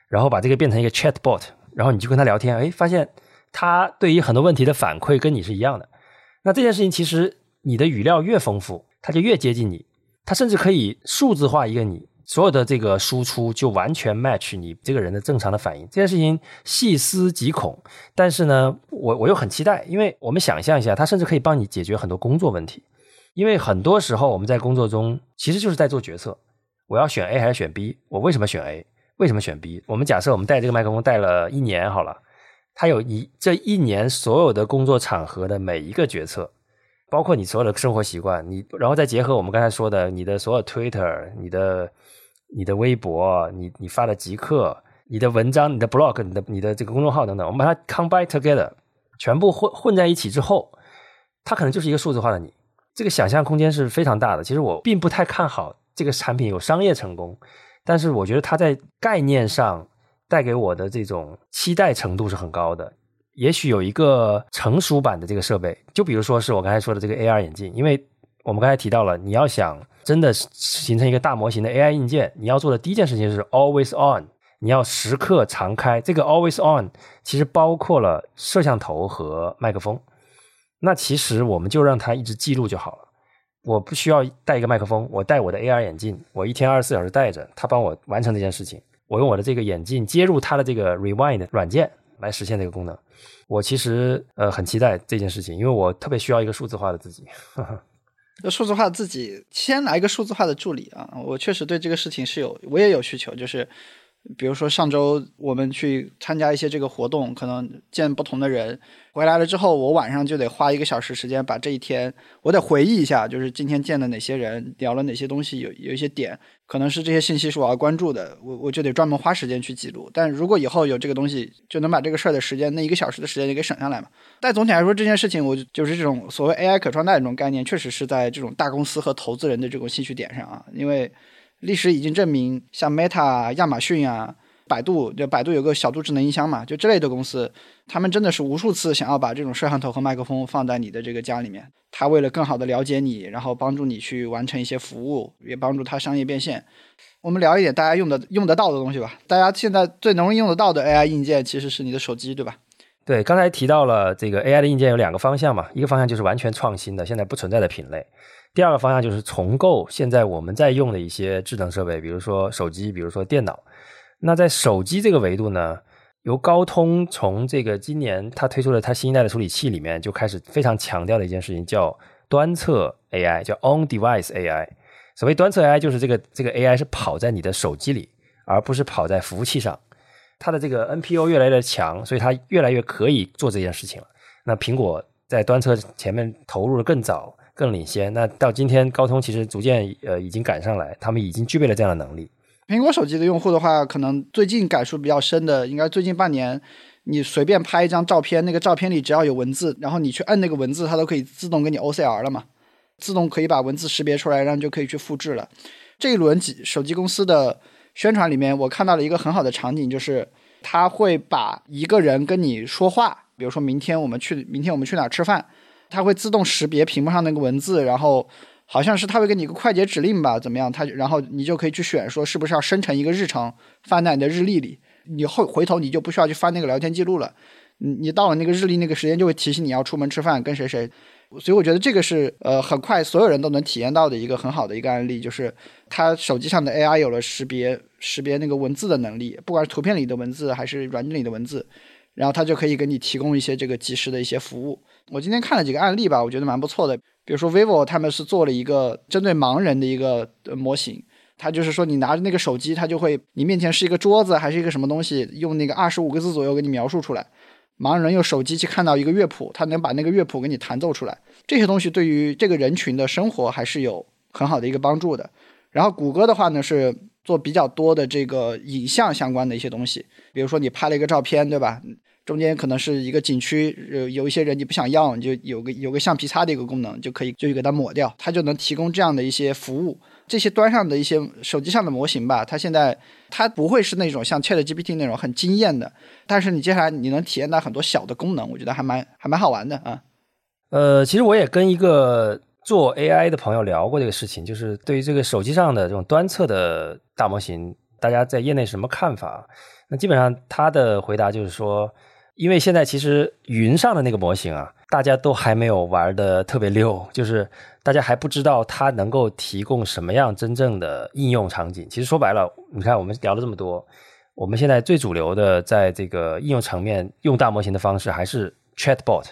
然后把这个变成一个 chatbot，然后你就跟他聊天，哎，发现他对于很多问题的反馈跟你是一样的。那这件事情其实你的语料越丰富，他就越接近你。他甚至可以数字化一个你所有的这个输出，就完全 match 你这个人的正常的反应。这件事情细思极恐，但是呢，我我又很期待，因为我们想象一下，它甚至可以帮你解决很多工作问题。因为很多时候我们在工作中其实就是在做决策，我要选 A 还是选 B？我为什么选 A？为什么选 B？我们假设我们带这个麦克风带了一年好了，它有一这一年所有的工作场合的每一个决策。包括你所有的生活习惯，你然后再结合我们刚才说的，你的所有 Twitter、你的、你的微博、你你发的极客、你的文章、你的 blog、你的你的这个公众号等等，我们把它 combine together，全部混混在一起之后，它可能就是一个数字化的你。这个想象空间是非常大的。其实我并不太看好这个产品有商业成功，但是我觉得它在概念上带给我的这种期待程度是很高的。也许有一个成熟版的这个设备，就比如说是我刚才说的这个 AR 眼镜，因为我们刚才提到了，你要想真的形成一个大模型的 AI 硬件，你要做的第一件事情是 Always On，你要时刻常开。这个 Always On 其实包括了摄像头和麦克风。那其实我们就让它一直记录就好了，我不需要带一个麦克风，我带我的 AR 眼镜，我一天二十四小时戴着，它帮我完成这件事情。我用我的这个眼镜接入它的这个 Rewind 软件来实现这个功能。我其实呃很期待这件事情，因为我特别需要一个数字化的自己。*laughs* 那数字化自己，先来一个数字化的助理啊！我确实对这个事情是有，我也有需求，就是。比如说上周我们去参加一些这个活动，可能见不同的人，回来了之后，我晚上就得花一个小时时间把这一天，我得回忆一下，就是今天见了哪些人，聊了哪些东西，有有一些点，可能是这些信息是我要关注的，我我就得专门花时间去记录。但如果以后有这个东西，就能把这个事儿的时间，那一个小时的时间就给省下来嘛。但总体来说，这件事情我就是这种所谓 AI 可穿戴这种概念，确实是在这种大公司和投资人的这种兴趣点上啊，因为。历史已经证明，像 Meta、亚马逊啊、百度，就百度有个小度智能音箱嘛，就这类的公司，他们真的是无数次想要把这种摄像头和麦克风放在你的这个家里面。他为了更好的了解你，然后帮助你去完成一些服务，也帮助他商业变现。我们聊一点大家用的用得到的东西吧。大家现在最容易用得到的 AI 硬件其实是你的手机，对吧？对，刚才提到了这个 AI 的硬件有两个方向嘛，一个方向就是完全创新的，现在不存在的品类。第二个方向就是重构现在我们在用的一些智能设备，比如说手机，比如说电脑。那在手机这个维度呢，由高通从这个今年它推出了它新一代的处理器里面就开始非常强调的一件事情，叫端侧 AI，叫 On-Device AI。所谓端侧 AI，就是这个这个 AI 是跑在你的手机里，而不是跑在服务器上。它的这个 NPU 越来越强，所以它越来越可以做这件事情了。那苹果在端侧前面投入的更早。更领先。那到今天，高通其实逐渐呃已经赶上来，他们已经具备了这样的能力。苹果手机的用户的话，可能最近感触比较深的，应该最近半年，你随便拍一张照片，那个照片里只要有文字，然后你去摁那个文字，它都可以自动给你 OCR 了嘛，自动可以把文字识别出来，然后就可以去复制了。这一轮几手机公司的宣传里面，我看到了一个很好的场景，就是他会把一个人跟你说话，比如说明天我们去，明天我们去哪吃饭。它会自动识别屏幕上那个文字，然后好像是它会给你一个快捷指令吧，怎么样？它然后你就可以去选说是不是要生成一个日程放在你的日历里。你后回头你就不需要去翻那个聊天记录了。你你到了那个日历那个时间就会提醒你要出门吃饭跟谁谁。所以我觉得这个是呃很快所有人都能体验到的一个很好的一个案例，就是它手机上的 AI 有了识别识别那个文字的能力，不管是图片里的文字还是软件里的文字，然后它就可以给你提供一些这个及时的一些服务。我今天看了几个案例吧，我觉得蛮不错的。比如说 vivo 他们是做了一个针对盲人的一个模型，它就是说你拿着那个手机，它就会你面前是一个桌子还是一个什么东西，用那个二十五个字左右给你描述出来。盲人用手机去看到一个乐谱，他能把那个乐谱给你弹奏出来。这些东西对于这个人群的生活还是有很好的一个帮助的。然后谷歌的话呢是做比较多的这个影像相关的一些东西，比如说你拍了一个照片，对吧？中间可能是一个景区，有有一些人你不想要，你就有个有个橡皮擦的一个功能，就可以就给它抹掉，它就能提供这样的一些服务。这些端上的一些手机上的模型吧，它现在它不会是那种像 Chat GPT 那种很惊艳的，但是你接下来你能体验到很多小的功能，我觉得还蛮还蛮好玩的啊。呃，其实我也跟一个做 AI 的朋友聊过这个事情，就是对于这个手机上的这种端侧的大模型，大家在业内什么看法？那基本上他的回答就是说，因为现在其实云上的那个模型啊，大家都还没有玩的特别溜，就是大家还不知道它能够提供什么样真正的应用场景。其实说白了，你看我们聊了这么多，我们现在最主流的在这个应用层面用大模型的方式还是 Chatbot。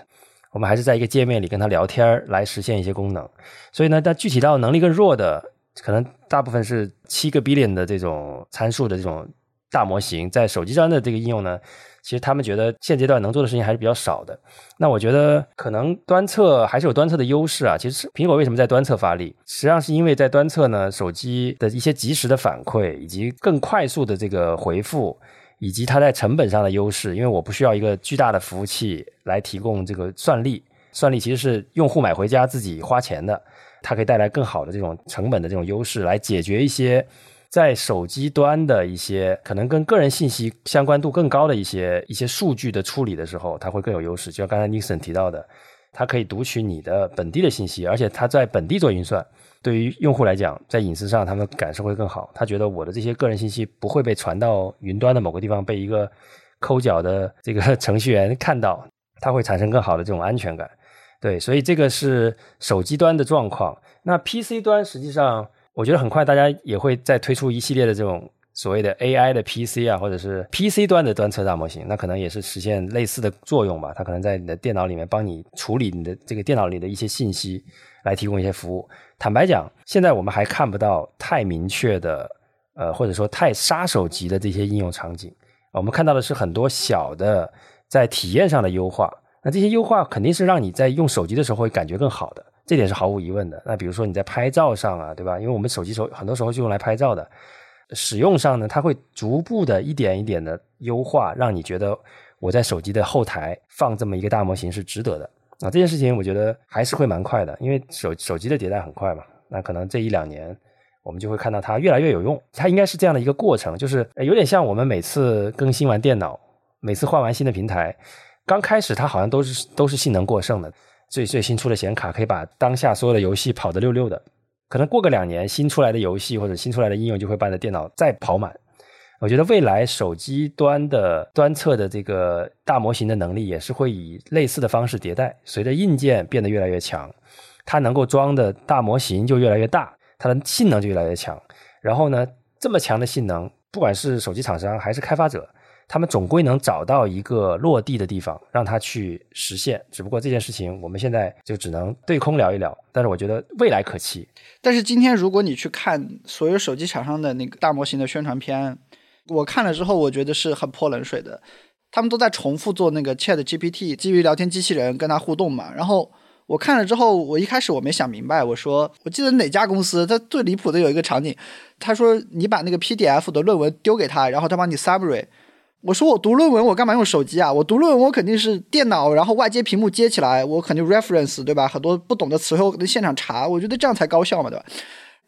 我们还是在一个界面里跟他聊天来实现一些功能，所以呢，但具体到能力更弱的，可能大部分是七个 billion 的这种参数的这种大模型，在手机端的这个应用呢，其实他们觉得现阶段能做的事情还是比较少的。那我觉得可能端测还是有端测的优势啊。其实苹果为什么在端测发力，实际上是因为在端测呢，手机的一些及时的反馈以及更快速的这个回复。以及它在成本上的优势，因为我不需要一个巨大的服务器来提供这个算力，算力其实是用户买回家自己花钱的，它可以带来更好的这种成本的这种优势，来解决一些在手机端的一些可能跟个人信息相关度更高的一些一些数据的处理的时候，它会更有优势。就像刚才 Nixon 提到的，它可以读取你的本地的信息，而且它在本地做运算。对于用户来讲，在隐私上，他们感受会更好。他觉得我的这些个人信息不会被传到云端的某个地方，被一个抠脚的这个 *laughs* 程序员看到，他会产生更好的这种安全感。对，所以这个是手机端的状况。那 PC 端实际上，我觉得很快大家也会再推出一系列的这种所谓的 AI 的 PC 啊，或者是 PC 端的端侧大模型，那可能也是实现类似的作用吧。它可能在你的电脑里面帮你处理你的这个电脑里的一些信息，来提供一些服务。坦白讲，现在我们还看不到太明确的，呃，或者说太杀手级的这些应用场景。我们看到的是很多小的在体验上的优化。那这些优化肯定是让你在用手机的时候会感觉更好的，这点是毫无疑问的。那比如说你在拍照上啊，对吧？因为我们手机手很多时候就用来拍照的，使用上呢，它会逐步的一点一点的优化，让你觉得我在手机的后台放这么一个大模型是值得的。啊，这件事情我觉得还是会蛮快的，因为手手机的迭代很快嘛。那可能这一两年，我们就会看到它越来越有用。它应该是这样的一个过程，就是有点像我们每次更新完电脑，每次换完新的平台，刚开始它好像都是都是性能过剩的，最最新出的显卡可以把当下所有的游戏跑得溜溜的。可能过个两年，新出来的游戏或者新出来的应用就会把你的电脑再跑满。我觉得未来手机端的端侧的这个大模型的能力也是会以类似的方式迭代。随着硬件变得越来越强，它能够装的大模型就越来越大，它的性能就越来越强。然后呢，这么强的性能，不管是手机厂商还是开发者，他们总归能找到一个落地的地方让它去实现。只不过这件事情我们现在就只能对空聊一聊。但是我觉得未来可期。但是今天如果你去看所有手机厂商的那个大模型的宣传片。我看了之后，我觉得是很泼冷水的。他们都在重复做那个 Chat GPT 基于聊天机器人跟他互动嘛。然后我看了之后，我一开始我没想明白，我说我记得哪家公司，它最离谱的有一个场景，他说你把那个 PDF 的论文丢给他，然后他帮你 summary。我说我读论文我干嘛用手机啊？我读论文我肯定是电脑，然后外接屏幕接起来，我肯定 reference 对吧？很多不懂的词汇我现场查，我觉得这样才高效嘛，对吧？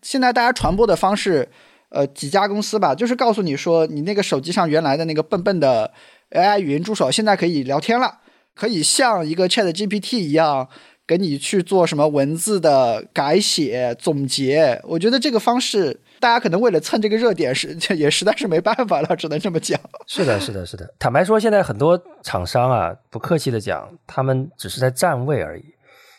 现在大家传播的方式。呃，几家公司吧，就是告诉你说，你那个手机上原来的那个笨笨的 AI 语音助手，现在可以聊天了，可以像一个 Chat GPT 一样，给你去做什么文字的改写、总结。我觉得这个方式，大家可能为了蹭这个热点，是 *laughs* 也实在是没办法了，*laughs* 只能这么讲。是的，是的，是的。坦白说，现在很多厂商啊，不客气的讲，他们只是在占位而已。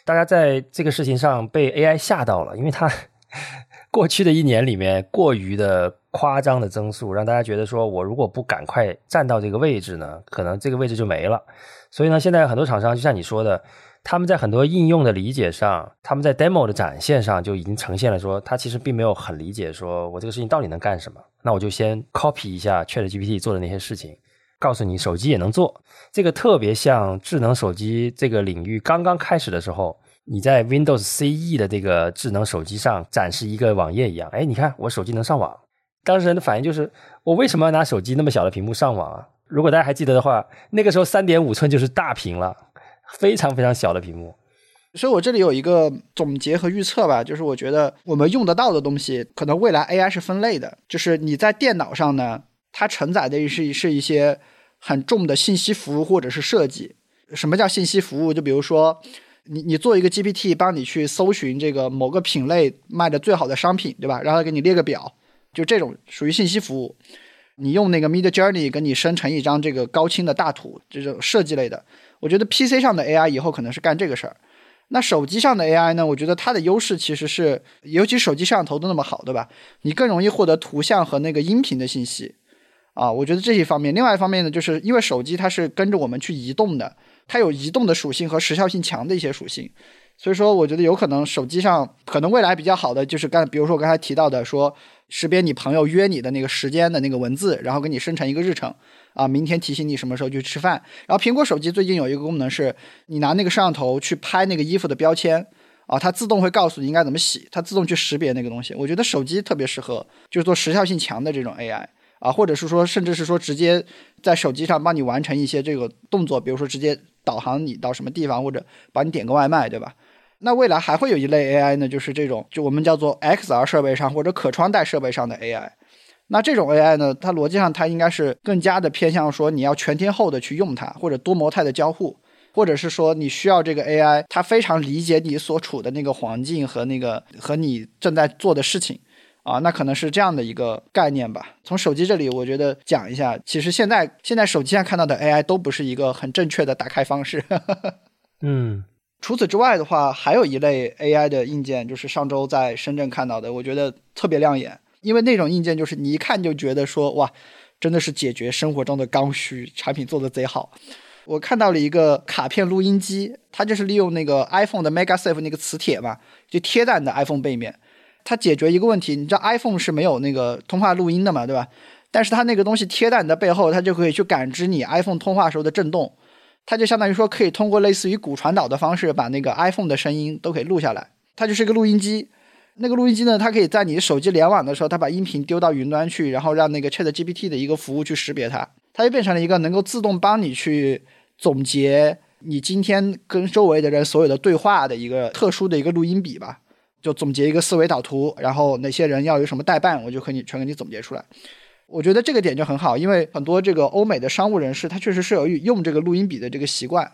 大家在这个事情上被 AI 吓到了，因为它。*laughs* 过去的一年里面，过于的夸张的增速，让大家觉得说，我如果不赶快站到这个位置呢，可能这个位置就没了。所以呢，现在很多厂商就像你说的，他们在很多应用的理解上，他们在 demo 的展现上就已经呈现了说，他其实并没有很理解说我这个事情到底能干什么。那我就先 copy 一下 Chat GPT 做的那些事情，告诉你手机也能做。这个特别像智能手机这个领域刚刚开始的时候。你在 Windows CE 的这个智能手机上展示一个网页一样，哎，你看我手机能上网。当事人的反应就是，我为什么要拿手机那么小的屏幕上网啊？如果大家还记得的话，那个时候三点五寸就是大屏了，非常非常小的屏幕。所以我这里有一个总结和预测吧，就是我觉得我们用得到的东西，可能未来 AI 是分类的，就是你在电脑上呢，它承载的是是一些很重的信息服务或者是设计。什么叫信息服务？就比如说，你你做一个 GPT 帮你去搜寻这个某个品类卖的最好的商品，对吧？然后给你列个表，就这种属于信息服务。你用那个 Mid Journey 给你生成一张这个高清的大图，这种设计类的。我觉得 PC 上的 AI 以后可能是干这个事儿。那手机上的 AI 呢？我觉得它的优势其实是，尤其手机摄像头都那么好，对吧？你更容易获得图像和那个音频的信息，啊，我觉得这一方面。另外一方面呢，就是因为手机它是跟着我们去移动的，它有移动的属性和时效性强的一些属性，所以说我觉得有可能手机上可能未来比较好的就是刚，比如说我刚才提到的说。识别你朋友约你的那个时间的那个文字，然后给你生成一个日程，啊，明天提醒你什么时候去吃饭。然后苹果手机最近有一个功能是，你拿那个摄像头去拍那个衣服的标签，啊，它自动会告诉你应该怎么洗，它自动去识别那个东西。我觉得手机特别适合，就是做时效性强的这种 AI，啊，或者是说，甚至是说直接在手机上帮你完成一些这个动作，比如说直接导航你到什么地方，或者帮你点个外卖，对吧？那未来还会有一类 AI 呢，就是这种就我们叫做 XR 设备上或者可穿戴设备上的 AI。那这种 AI 呢，它逻辑上它应该是更加的偏向说你要全天候的去用它，或者多模态的交互，或者是说你需要这个 AI 它非常理解你所处的那个环境和那个和你正在做的事情啊，那可能是这样的一个概念吧。从手机这里，我觉得讲一下，其实现在现在手机上看到的 AI 都不是一个很正确的打开方式。*laughs* 嗯。除此之外的话，还有一类 AI 的硬件，就是上周在深圳看到的，我觉得特别亮眼。因为那种硬件就是你一看就觉得说，哇，真的是解决生活中的刚需，产品做的贼好。我看到了一个卡片录音机，它就是利用那个 iPhone 的 MagSafe 那个磁铁嘛，就贴在你的 iPhone 背面，它解决一个问题。你知道 iPhone 是没有那个通话录音的嘛，对吧？但是它那个东西贴在你的背后，它就可以去感知你 iPhone 通话时候的震动。它就相当于说，可以通过类似于骨传导的方式，把那个 iPhone 的声音都可以录下来。它就是一个录音机。那个录音机呢，它可以在你手机联网的时候，它把音频丢到云端去，然后让那个 ChatGPT 的一个服务去识别它。它就变成了一个能够自动帮你去总结你今天跟周围的人所有的对话的一个特殊的一个录音笔吧。就总结一个思维导图，然后哪些人要有什么代办，我就可以全给你总结出来。我觉得这个点就很好，因为很多这个欧美的商务人士，他确实是有用这个录音笔的这个习惯，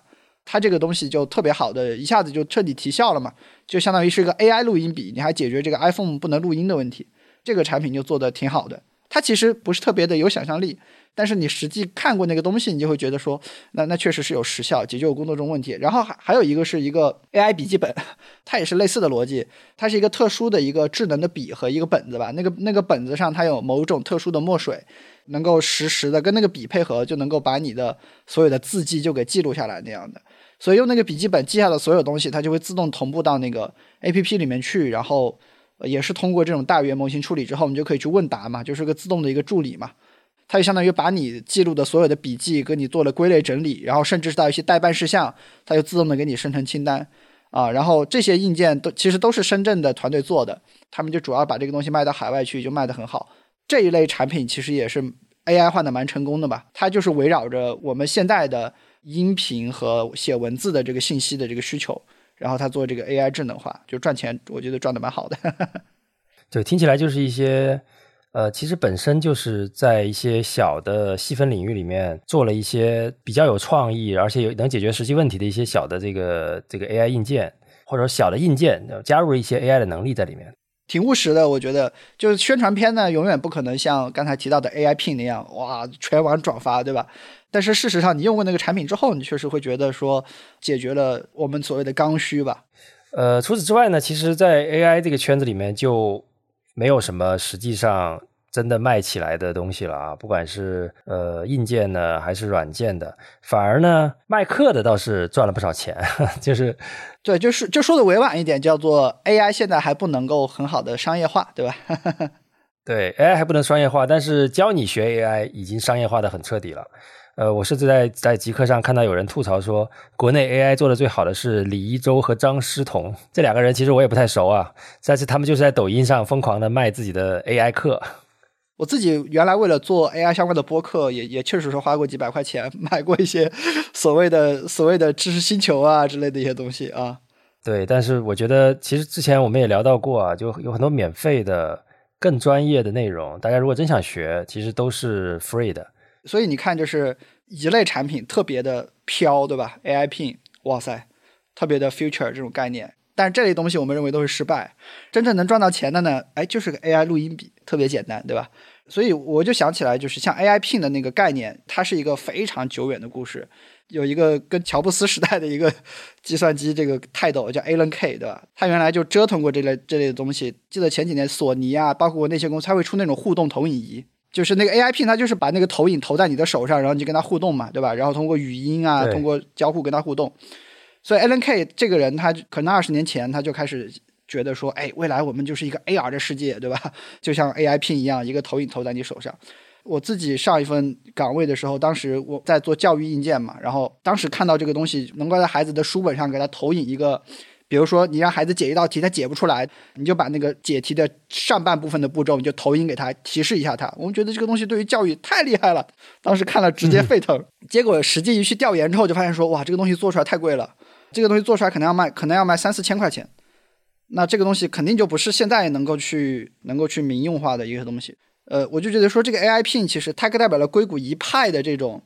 它这个东西就特别好的，一下子就彻底提效了嘛，就相当于是一个 AI 录音笔，你还解决这个 iPhone 不能录音的问题，这个产品就做的挺好的。它其实不是特别的有想象力。但是你实际看过那个东西，你就会觉得说，那那确实是有时效，解决我工作中问题。然后还还有一个是一个 AI 笔记本，它也是类似的逻辑，它是一个特殊的一个智能的笔和一个本子吧。那个那个本子上它有某种特殊的墨水，能够实时的跟那个笔配合，就能够把你的所有的字迹就给记录下来那样的。所以用那个笔记本记下的所有东西，它就会自动同步到那个 APP 里面去，然后也是通过这种大语言模型处理之后，你就可以去问答嘛，就是个自动的一个助理嘛。它就相当于把你记录的所有的笔记跟你做了归类整理，然后甚至是到一些代办事项，它就自动的给你生成清单，啊，然后这些硬件都其实都是深圳的团队做的，他们就主要把这个东西卖到海外去，就卖得很好。这一类产品其实也是 AI 换的蛮成功的吧？它就是围绕着我们现在的音频和写文字的这个信息的这个需求，然后它做这个 AI 智能化，就赚钱，我觉得赚的蛮好的。*laughs* 对，听起来就是一些。呃，其实本身就是在一些小的细分领域里面做了一些比较有创意，而且有能解决实际问题的一些小的这个这个 AI 硬件，或者说小的硬件，加入了一些 AI 的能力在里面，挺务实的。我觉得，就是宣传片呢，永远不可能像刚才提到的 AI Pin 那样，哇，全网转发，对吧？但是事实上，你用过那个产品之后，你确实会觉得说，解决了我们所谓的刚需吧。呃，除此之外呢，其实，在 AI 这个圈子里面就。没有什么实际上真的卖起来的东西了啊，不管是呃硬件呢还是软件的，反而呢卖课的倒是赚了不少钱，*laughs* 就是对，就是就说的委婉一点，叫做 AI 现在还不能够很好的商业化，对吧？*laughs* 对，AI 还不能商业化，但是教你学 AI 已经商业化的很彻底了。呃，我甚至在在极客上看到有人吐槽说，国内 AI 做的最好的是李一舟和张诗彤这两个人，其实我也不太熟啊，但是他们就是在抖音上疯狂的卖自己的 AI 课。我自己原来为了做 AI 相关的播客，也也确实是花过几百块钱 *laughs* 买过一些所谓的所谓的知识星球啊之类的一些东西啊。对，但是我觉得其实之前我们也聊到过啊，就有很多免费的、更专业的内容，大家如果真想学，其实都是 free 的。所以你看，就是一类产品特别的飘，对吧？AI Pin，哇塞，特别的 future 这种概念。但是这类东西我们认为都是失败。真正能赚到钱的呢，哎，就是个 AI 录音笔，特别简单，对吧？所以我就想起来，就是像 AI Pin 的那个概念，它是一个非常久远的故事。有一个跟乔布斯时代的一个计算机这个泰斗叫 Alan K，对吧？他原来就折腾过这类这类的东西。记得前几年索尼啊，包括那些公司，它会出那种互动投影仪，就是那个 AI Pin，它就是把那个投影投在你的手上，然后你就跟它互动嘛，对吧？然后通过语音啊，通过交互跟它互动。所以 Alan K 这个人，他可能二十年前他就开始觉得说，哎，未来我们就是一个 AR 的世界，对吧？*laughs* 就像 AI Pin 一样，一个投影投在你手上。我自己上一份岗位的时候，当时我在做教育硬件嘛，然后当时看到这个东西，能够在孩子的书本上给他投影一个，比如说你让孩子解一道题，他解不出来，你就把那个解题的上半部分的步骤，你就投影给他，提示一下他。我们觉得这个东西对于教育太厉害了，当时看了直接沸腾。结果实际一去调研之后，就发现说，哇，这个东西做出来太贵了。这个东西做出来可能要卖，可能要卖三四千块钱，那这个东西肯定就不是现在能够去能够去民用化的一个东西。呃，我就觉得说这个 AI Pin 其实它代表了硅谷一派的这种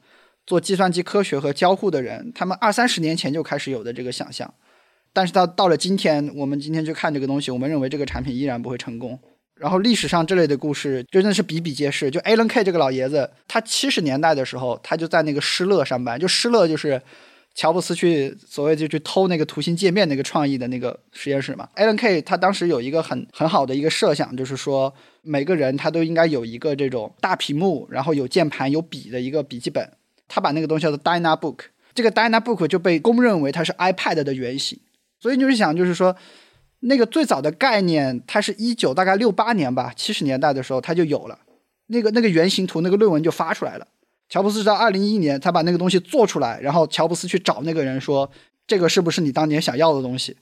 做计算机科学和交互的人，他们二三十年前就开始有的这个想象，但是到到了今天，我们今天去看这个东西，我们认为这个产品依然不会成功。然后历史上这类的故事真的是比比皆是。就 Alan K 这个老爷子，他七十年代的时候，他就在那个施乐上班，就施乐就是。乔布斯去所谓就去偷那个图形界面那个创意的那个实验室嘛，Alan K 他当时有一个很很好的一个设想，就是说每个人他都应该有一个这种大屏幕，然后有键盘有笔的一个笔记本。他把那个东西叫做 Dynabook，这个 Dynabook 就被公认为它是 iPad 的原型。所以就是想，就是说那个最早的概念，它是一九大概六八年吧，七十年代的时候它就有了那个那个原型图，那个论文就发出来了。乔布斯到二零一一年，他把那个东西做出来，然后乔布斯去找那个人说：“这个是不是你当年想要的东西？”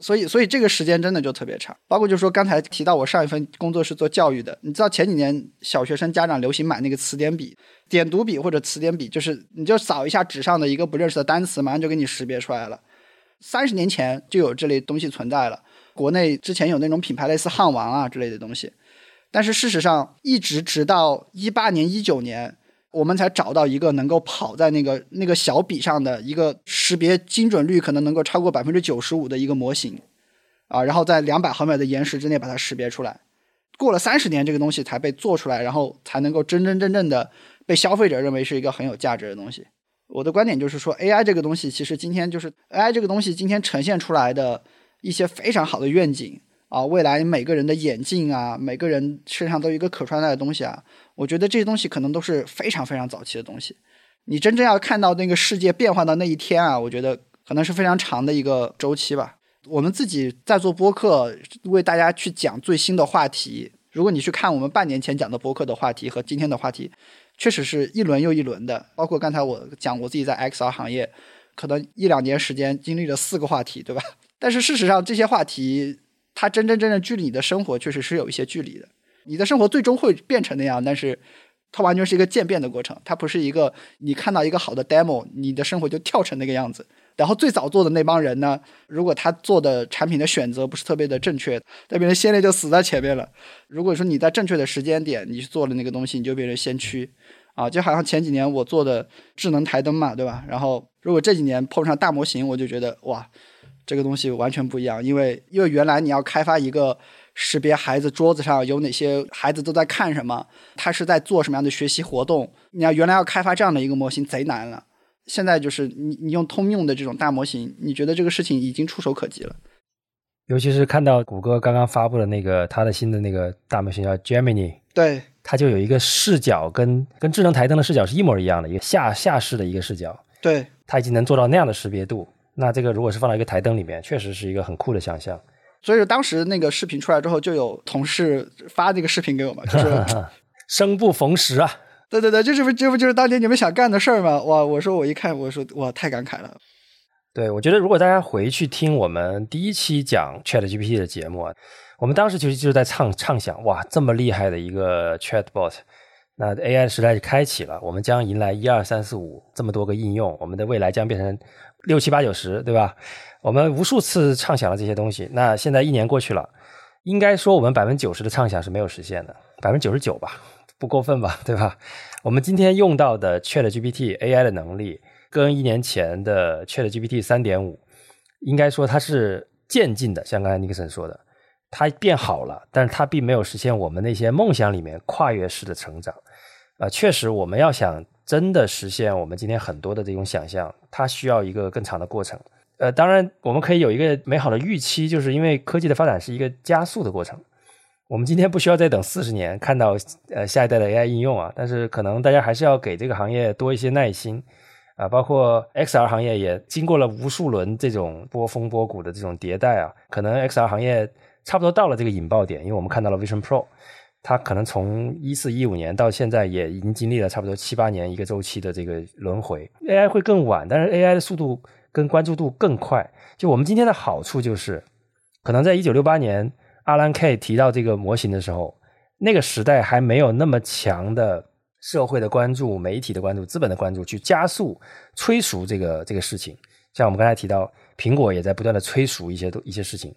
所以，所以这个时间真的就特别长。包括就是说，刚才提到我上一份工作是做教育的，你知道前几年小学生家长流行买那个词典笔、点读笔或者词典笔，就是你就扫一下纸上的一个不认识的单词，马上就给你识别出来了。三十年前就有这类东西存在了，国内之前有那种品牌类似汉王啊之类的东西，但是事实上一直直到一八年、一九年。我们才找到一个能够跑在那个那个小笔上的一个识别精准率可能能够超过百分之九十五的一个模型，啊，然后在两百毫秒的延时之内把它识别出来。过了三十年，这个东西才被做出来，然后才能够真真正正的被消费者认为是一个很有价值的东西。我的观点就是说，AI 这个东西其实今天就是 AI 这个东西今天呈现出来的一些非常好的愿景啊，未来每个人的眼镜啊，每个人身上都有一个可穿戴的东西啊。我觉得这些东西可能都是非常非常早期的东西，你真正要看到那个世界变化的那一天啊，我觉得可能是非常长的一个周期吧。我们自己在做播客，为大家去讲最新的话题。如果你去看我们半年前讲的播客的话题和今天的话题，确实是一轮又一轮的。包括刚才我讲我自己在 XR 行业，可能一两年时间经历了四个话题，对吧？*laughs* 但是事实上，这些话题它真真正正距离你的生活确实是有一些距离的。你的生活最终会变成那样，但是它完全是一个渐变的过程，它不是一个你看到一个好的 demo，你的生活就跳成那个样子。然后最早做的那帮人呢，如果他做的产品的选择不是特别的正确，那别人先烈就死在前面了。如果说你在正确的时间点你去做了那个东西，你就变成先驱啊！就好像前几年我做的智能台灯嘛，对吧？然后如果这几年碰上大模型，我就觉得哇，这个东西完全不一样，因为因为原来你要开发一个。识别孩子桌子上有哪些孩子都在看什么，他是在做什么样的学习活动？你要原来要开发这样的一个模型贼难了，现在就是你你用通用的这种大模型，你觉得这个事情已经触手可及了。尤其是看到谷歌刚刚发布的那个它的新的那个大模型叫 Gemini，对，它就有一个视角跟跟智能台灯的视角是一模一样的，一个下下视的一个视角，对，它已经能做到那样的识别度。那这个如果是放到一个台灯里面，确实是一个很酷的想象。所以当时那个视频出来之后，就有同事发这个视频给我们，就是 *laughs* 生不逢时啊！对对对，这是不这不就是当年你们想干的事儿吗？哇！我说我一看，我说哇，太感慨了。对，我觉得如果大家回去听我们第一期讲 Chat GPT 的节目，我们当时其实就是在畅畅想，哇，这么厉害的一个 Chatbot，那 AI 时代就开启了，我们将迎来一二三四五这么多个应用，我们的未来将变成六七八九十，对吧？我们无数次畅想了这些东西，那现在一年过去了，应该说我们百分之九十的畅想是没有实现的，百分之九十九吧，不过分吧，*laughs* 对吧？我们今天用到的 Chat GPT AI 的能力。跟一年前的 Chat GPT 三点五，应该说它是渐进的，像刚才尼克森说的，它变好了，但是它并没有实现我们那些梦想里面跨越式的成长。啊，确实，我们要想真的实现我们今天很多的这种想象，它需要一个更长的过程。呃，当然，我们可以有一个美好的预期，就是因为科技的发展是一个加速的过程。我们今天不需要再等四十年看到呃下一代的 AI 应用啊，但是可能大家还是要给这个行业多一些耐心。啊，包括 XR 行业也经过了无数轮这种波峰波谷的这种迭代啊，可能 XR 行业差不多到了这个引爆点，因为我们看到了 Vision Pro，它可能从一四一五年到现在也已经经历了差不多七八年一个周期的这个轮回。AI 会更晚，但是 AI 的速度跟关注度更快。就我们今天的好处就是，可能在一九六八年阿兰 K 提到这个模型的时候，那个时代还没有那么强的。社会的关注、媒体的关注、资本的关注，去加速催熟这个这个事情。像我们刚才提到，苹果也在不断的催熟一些一些事情。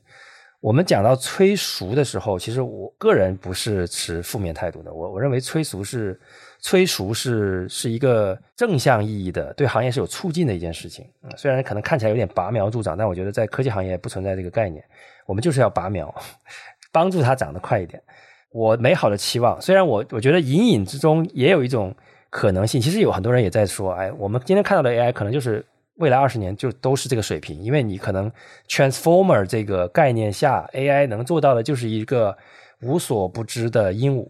我们讲到催熟的时候，其实我个人不是持负面态度的。我我认为催熟是催熟是是一个正向意义的，对行业是有促进的一件事情。虽然可能看起来有点拔苗助长，但我觉得在科技行业不存在这个概念。我们就是要拔苗，*laughs* 帮助它长得快一点。我美好的期望，虽然我我觉得隐隐之中也有一种可能性，其实有很多人也在说，哎，我们今天看到的 AI 可能就是未来二十年就都是这个水平，因为你可能 Transformer 这个概念下，AI 能做到的就是一个无所不知的鹦鹉，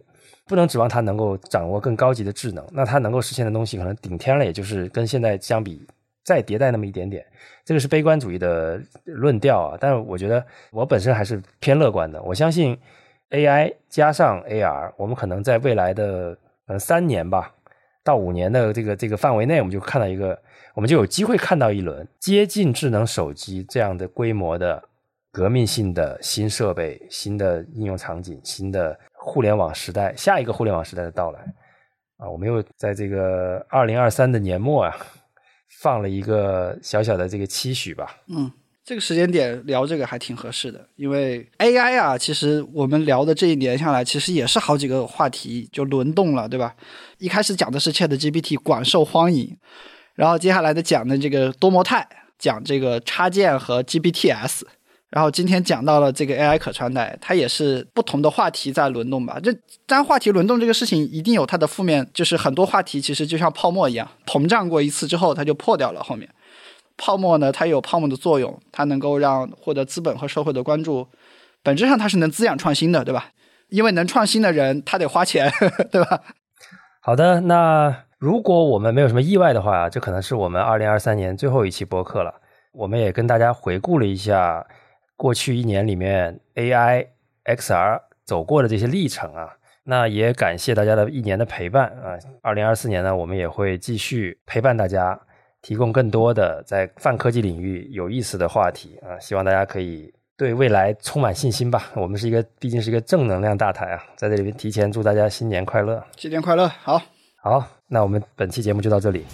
不能指望它能够掌握更高级的智能，那它能够实现的东西可能顶天了，也就是跟现在相比再迭代那么一点点，这个是悲观主义的论调啊，但是我觉得我本身还是偏乐观的，我相信。AI 加上 AR，我们可能在未来的呃三年吧到五年的这个这个范围内，我们就看到一个，我们就有机会看到一轮接近智能手机这样的规模的革命性的新设备、新的应用场景、新的互联网时代，下一个互联网时代的到来啊！我们又在这个二零二三的年末啊，放了一个小小的这个期许吧。嗯。这个时间点聊这个还挺合适的，因为 AI 啊，其实我们聊的这一年下来，其实也是好几个话题就轮动了，对吧？一开始讲的是 ChatGPT 广受欢迎，然后接下来的讲的这个多模态，讲这个插件和 GPTs，然后今天讲到了这个 AI 可穿戴，它也是不同的话题在轮动吧。这当然话题轮动这个事情一定有它的负面，就是很多话题其实就像泡沫一样，膨胀过一次之后它就破掉了，后面。泡沫呢，它有泡沫的作用，它能够让获得资本和社会的关注，本质上它是能滋养创新的，对吧？因为能创新的人，他得花钱，*laughs* 对吧？好的，那如果我们没有什么意外的话，这可能是我们二零二三年最后一期播客了。我们也跟大家回顾了一下过去一年里面 AI、XR 走过的这些历程啊。那也感谢大家的一年的陪伴啊。二零二四年呢，我们也会继续陪伴大家。提供更多的在泛科技领域有意思的话题啊，希望大家可以对未来充满信心吧。我们是一个，毕竟是一个正能量大台啊，在这里边提前祝大家新年快乐，新年快乐。好，好，那我们本期节目就到这里，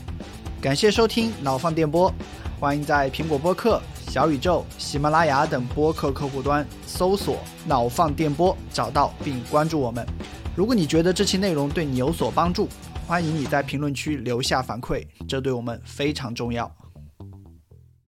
感谢收听脑放电波，欢迎在苹果播客、小宇宙、喜马拉雅等播客客户端搜索“脑放电波”，找到并关注我们。如果你觉得这期内容对你有所帮助，欢迎你在评论区留下反馈，这对我们非常重要。